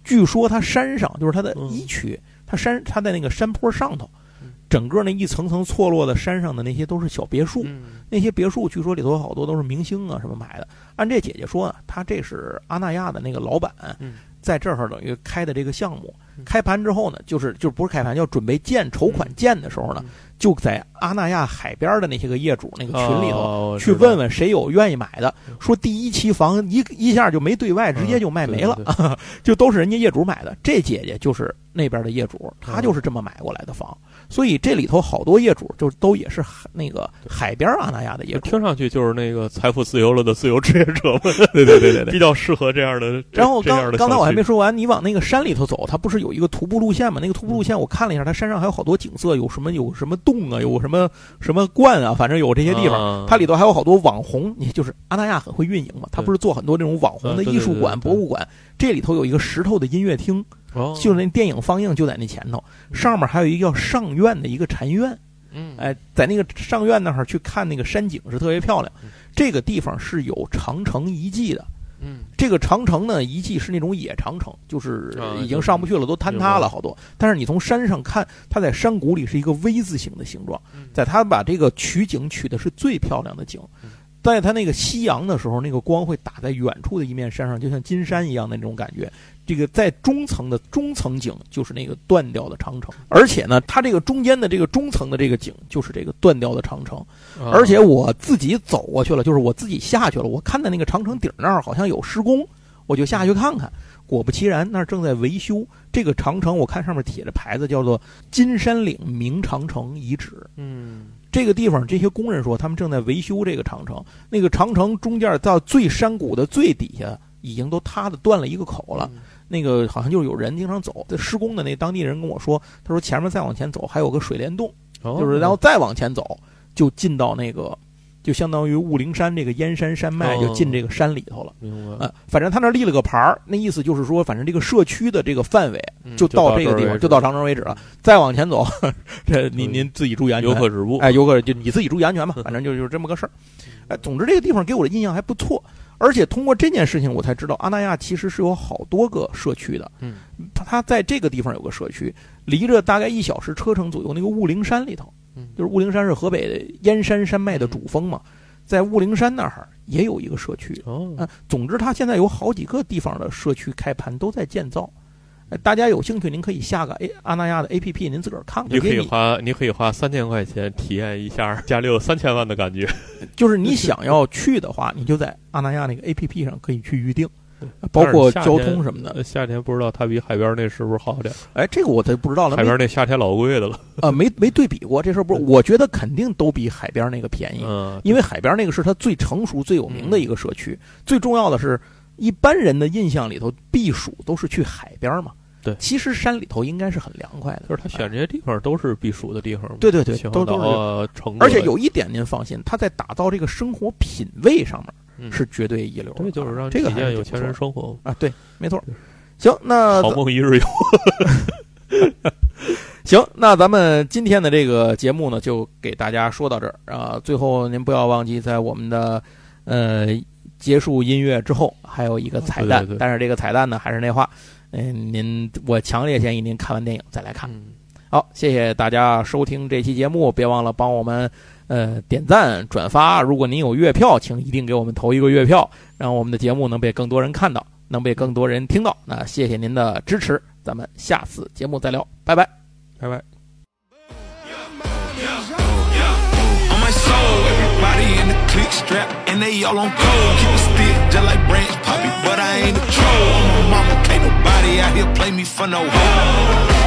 据说它山上就是它的嗯一区，它山它在那个山坡上头嗯，整个那一层层错落的山上的那些都是小别墅，嗯那些别墅据说里头好多都是明星啊什么买的。按这姐姐说啊，她这是阿那亚的那个老板嗯在这儿等于开的这个项目。嗯。开盘之后呢，就是就不是开盘，要准备建筹款建的时候呢嗯，就在阿那亚海边的那些个业主那个群里头。去问问谁有愿意买的嗯，说第一期房一一下就没对外，直接就卖没了，就都是人家业主买的。这姐姐就是那边的业主，嗯。她就是这么买过来的房，所以这里头好多业主就都也是海那个海边阿那亚的业主。听上去就是那个财富自由了的自由职业者们，对对对对比较适合这样的。然后刚刚才我还没说完，你往那个山里头走，它不是有一个徒步路线吗？那个徒步路线我看了一下，它山上还有好多景色，有什么有什么洞啊，有什么什么观啊，反正有这些地方。啊它里头还有好多网红，你就是阿那亚很会运营嘛，它不是做很多这种网红的艺术馆、对对对博物馆。这里头有一个石头的音乐厅，哦就是那电影放映就在那前头，上面还有一个叫上院的一个禅院。嗯哎，在那个上院那儿去看那个山景是特别漂亮嗯。这个地方是有长城遗迹的。嗯这个长城呢，遗迹是那种野长城，就是啊已经上不去了，都坍塌了好多。但是你从山上看，它在山谷里是一个 V 字形的形状，嗯在它把这个取景取的是最漂亮的景嗯，在它那个夕阳的时候，那个光会打在远处的一面山上，就像金山一样的那种感觉。这个在中层的中层井就是那个断掉的长城，而且呢，它这个中间的这个中层的这个井就是这个断掉的长城。啊而且我自己走过去了，就是我自己下去了，我看到那个长城顶那儿好像有施工，我就下去看看。果不其然，那儿正在维修。这个长城，我看上面贴着牌子，叫做金山岭明长城遗址。嗯这个地方，这些工人说他们正在维修这个长城。那个长城中间到最山谷的最底下，已经都塌的断了一个口了。那个好像就是有人经常走，在施工的那当地人跟我说，他说前面再往前走还有个水帘洞。哦就是然后再往前走，就进到那个，就相当于雾灵山这个燕山山脉，哦就进这个山里头了。明白，呃，反正他那立了个牌儿，那意思就是说，反正这个社区的这个范围嗯就到这个地方，就到长城为止了。再往前走，这您嗯您自己注意安全。游客止步。哎，游客就你自己注意安全吧，反正就就是这么个事儿。哎，总之这个地方给我的印象还不错，而且通过这件事情，我才知道阿那亚其实是有好多个社区的。嗯，它它在这个地方有个社区，离着大概一小时车程左右，那个雾灵山里头，嗯就是雾灵山是河北的燕山山脉的主峰嘛。在雾灵山那儿也有一个社区。哦啊，总之，它现在有好几个地方的社区开盘都在建造。呃大家有兴趣，您可以下个 A 阿那亚的 APP，您自个儿看看。你可以花，你可以花三千块钱体验一下家里有三千万的感觉。就是你想要去的话，你就在阿那亚那个 APP 上可以去预定，包括交通什么的。呃夏天不知道它比海边那是不是好点儿？哎，这个我才不知道了，海边那夏天老贵的了。呃 没没对比过这事儿，不是？我觉得肯定都比海边那个便宜，嗯，因为海边那个是它最成熟、最有名的一个社区。最重要的是，一般人的印象里头，避暑都是去海边嘛。对其实山里头应该是很凉快的。就是他选这些地方都是避暑的地方嘛。对对对都都是而且有一点您放心，他在打造这个生活品味上面嗯是绝对一流的。对，就是让这个体验有钱人生活。啊，对，没错。行，那好梦一日游。行，那咱们今天的这个节目呢，就给大家说到这儿啊。最后您不要忘记，在我们的呃结束音乐之后，还有一个彩蛋。对对对但是这个彩蛋呢，还是那话，嗯、您我强烈建议您看完电影再来看。嗯，好，谢谢大家收听这期节目，别忘了帮我们呃点赞转发。如果您有月票，请一定给我们投一个月票，让我们的节目能被更多人看到，能被更多人听到。那谢谢您的支持，咱们下次节目再聊，拜拜。拜拜。On my soul, everybody in the click strap, and they all on gold. Keep a stick just like Branch but I ain't a troll. On my mama, can't nobody out here play me for no hoe.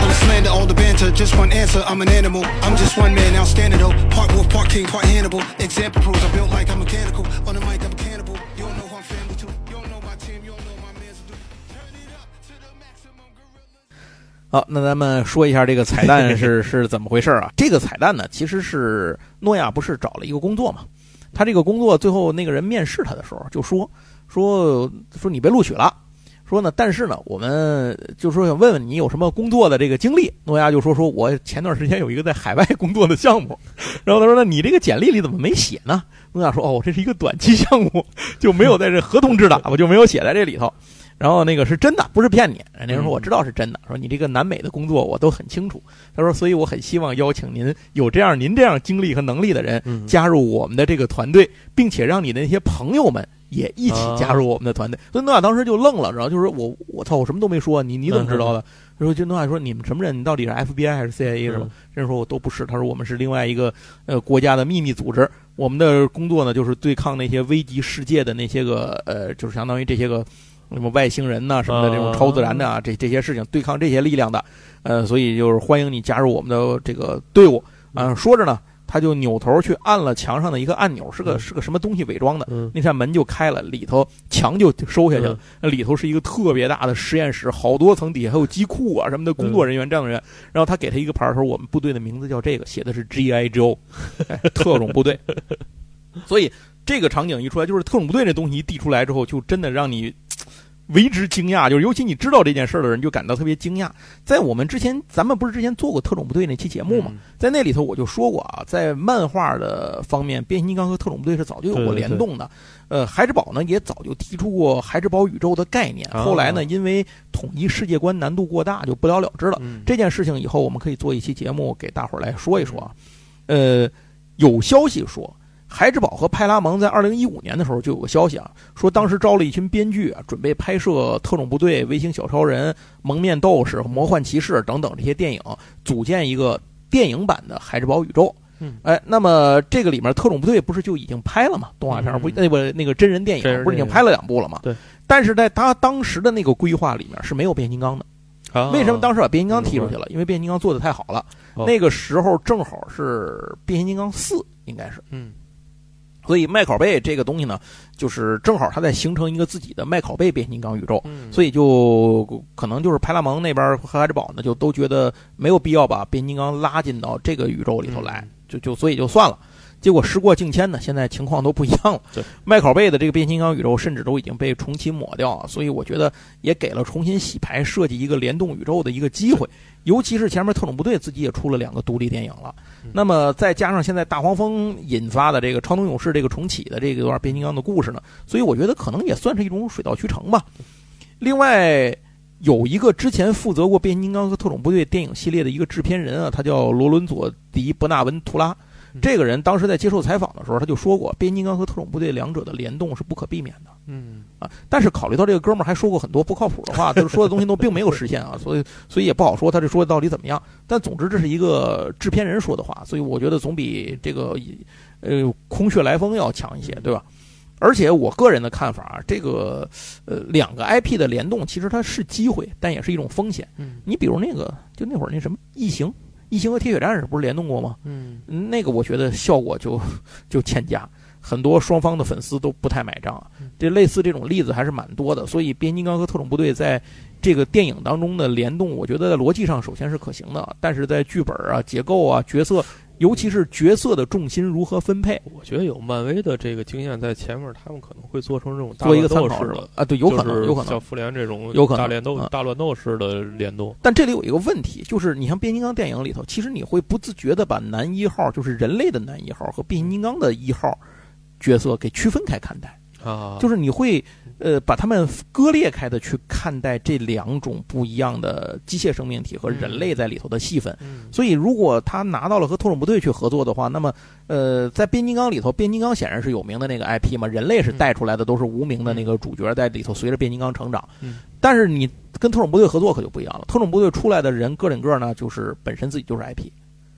All the slander, all the banter, just one answer. I'm an animal. I'm just one man, outstanding though. Part wolf, part king, part Hannibal. Example proves I built like I'm mechanical. On the mic, I'm a cannibal. You don't know who I'm family to. You don't know my team. You don't know my man's do. Turn it up to the maximum gorilla. 好，那咱们说一下这个彩蛋是是怎么回事啊？这个彩蛋呢，其实是诺亚不是找了一个工作嘛？他这个工作最后那个人面试他的时候就说说说你被录取了，说呢，但是呢，我们就说想问问你有什么工作的这个经历。诺亚就说说我前段时间有一个在海外工作的项目，然后他说那你这个简历里怎么没写呢？诺亚说哦，这是一个短期项目，就没有在这合同制的，我 就没有写在这里头。然后那个是真的，不是骗你。人家说我知道是真的，说你这个南美的工作我都很清楚。他说，所以我很希望邀请您有这样您这样经历和能力的人嗯加入我们的这个团队，并且让你的那些朋友们也一起加入我们的团队。所以诺亚当时就愣了，然后就说我我操，我什么都没说，你你怎么知道的？然后就诺亚说你们什么人？你到底是 FBI 还是 CIA 是吧？人说我都不是，他说我们是另外一个呃国家的秘密组织，我们的工作呢就是对抗那些危及世界的那些个呃，就是相当于这些个。什么外星人呐、什么的这种超自然的啊，这这些事情对抗这些力量的，呃，所以就是欢迎你加入我们的这个队伍啊、说着呢，他就扭头去按了墙上的一个按钮，是个嗯是个什么东西伪装的，嗯那扇门就开了，里头墙就收下去了里头是一个特别大的实验室，好多层，底下还有机库啊什么的工作人员、这样的人。然后他给他一个牌儿，说我们部队的名字叫这个，写的是 G.I. Joe，哎特种部队。所以这个场景一出来，就是特种部队这东西一递出来之后，就真的让你。为之惊讶，就是尤其你知道这件事儿的人，就感到特别惊讶。在我们之前，咱们不是之前做过特种部队那期节目吗？嗯在那里头我就说过啊，在漫画的方面，变形金刚和特种部队是早就有过联动的。呃，孩之宝呢也早就提出过孩之宝宇宙的概念，哦后来呢因为统一世界观难度过大，就不了了之了。嗯这件事情以后我们可以做一期节目给大伙儿来说一说啊。呃，有消息说。孩之宝和派拉蒙在二零一五年的时候就有个消息啊，说当时招了一群编剧啊，准备拍摄《特种部队》《微型小超人》《蒙面斗士》《魔幻骑士》等等这些电影，组建一个电影版的孩之宝宇宙。嗯，哎，那么这个里面特种部队不是就已经拍了吗？动画片嗯不那个那个真人电影不是已经拍了两部了吗？对。但是在他当时的那个规划里面是没有变形金刚的。啊为什么当时把变形金刚踢出去了？因为变形金刚做的太好了。哦那个时候正好是变形金刚四，应该是。嗯所以麦考贝这个东西呢，就是正好它在形成一个自己的麦考贝变形金刚宇宙，嗯，所以就可能就是派拉蒙那边和海之宝呢，就都觉得没有必要把变形金刚拉进到这个宇宙里头来，嗯就就所以就算了。结果时过境迁呢，现在情况都不一样了对。麦考贝的这个变形金刚宇宙甚至都已经被重新抹掉了，所以我觉得也给了重新洗牌、设计一个联动宇宙的一个机会。尤其是前面特种部队自己也出了两个独立电影了，嗯那么再加上现在大黄蜂引发的这个超能勇士这个重启的这个段变形金刚的故事呢，所以我觉得可能也算是一种水到渠成吧。另外，有一个之前负责过变形金刚和特种部队电影系列的一个制片人啊，他叫罗伦佐迪·伯纳文图拉。嗯这个人当时在接受采访的时候，他就说过，变形金刚和特种部队两者的联动是不可避免的嗯啊。但是考虑到这个哥们儿还说过很多不靠谱的话，就是说的东西都并没有实现啊，所以所以也不好说他这说的到底怎么样。但总之这是一个制片人说的话，所以我觉得总比这个呃空穴来风要强一些，对吧？而且我个人的看法啊，这个呃两个 IP 的联动其实它是机会，但也是一种风险。嗯你比如那个就那会儿那什么异形，异形和铁血战士不是联动过吗？嗯那个我觉得效果就就欠佳，很多双方的粉丝都不太买账啊。这类似这种例子还是蛮多的，所以变形金刚和特种部队在这个电影当中的联动，我觉得在逻辑上首先是可行的，但是在剧本啊、结构啊、角色，尤其是角色的重心如何分配，我觉得有漫威的这个经验在前面，他们可能会做成这种大做一个参考啊，对，有可能，有可能像。复联这种有可能大乱斗嗯、大乱斗式的联动。但这里有一个问题，就是你像变形金刚电影里头，其实你会不自觉的把男一号，就是人类的男一号和变形金刚的一号角色给区分开看待。啊，就是你会呃把他们割裂开的去看待这两种不一样的机械生命体和人类在里头的戏份。嗯所以，如果他拿到了和特种部队去合作的话，那么，呃，在变形金刚里头，变形金刚显然是有名的那个 IP 嘛，人类是带出来的，都是无名的那个主角在里头随着变形金刚成长。嗯但是你跟特种部队合作可就不一样了，特种部队出来的人个顶个呢，就是本身自己就是 IP。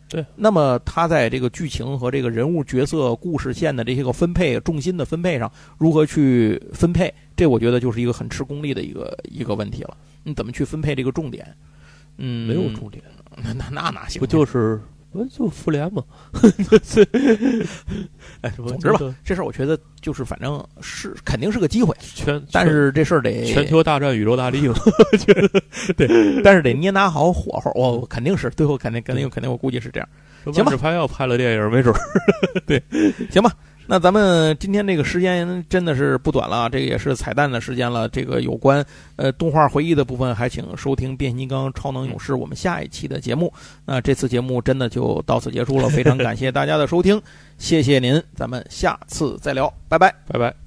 对，那么他在这个剧情和这个人物角色故事线的这些个分配、重心的分配上，如何去分配，这我觉得就是一个很吃功力的一个一个问题了。你怎么去分配这个重点？嗯，没有重点，那那那哪行？不就是不就复联吗？哎，总之吧这事儿我觉得就是反正是肯定是个机会，全，但是这事儿得全球大战宇宙大帝嘛，但是得捏拿好火候。我、我肯定是最后肯定肯定肯定我估计是这样。行吧只拍要拍了电影，没准儿 对行吧，那咱们今天这个时间真的是不短了，这个也是彩蛋的时间了。这个有关呃动画回忆的部分，还请收听《变形金刚超能勇士》我们下一期的节目。那这次节目真的就到此结束了，非常感谢大家的收听，谢谢您，咱们下次再聊，拜拜。拜拜。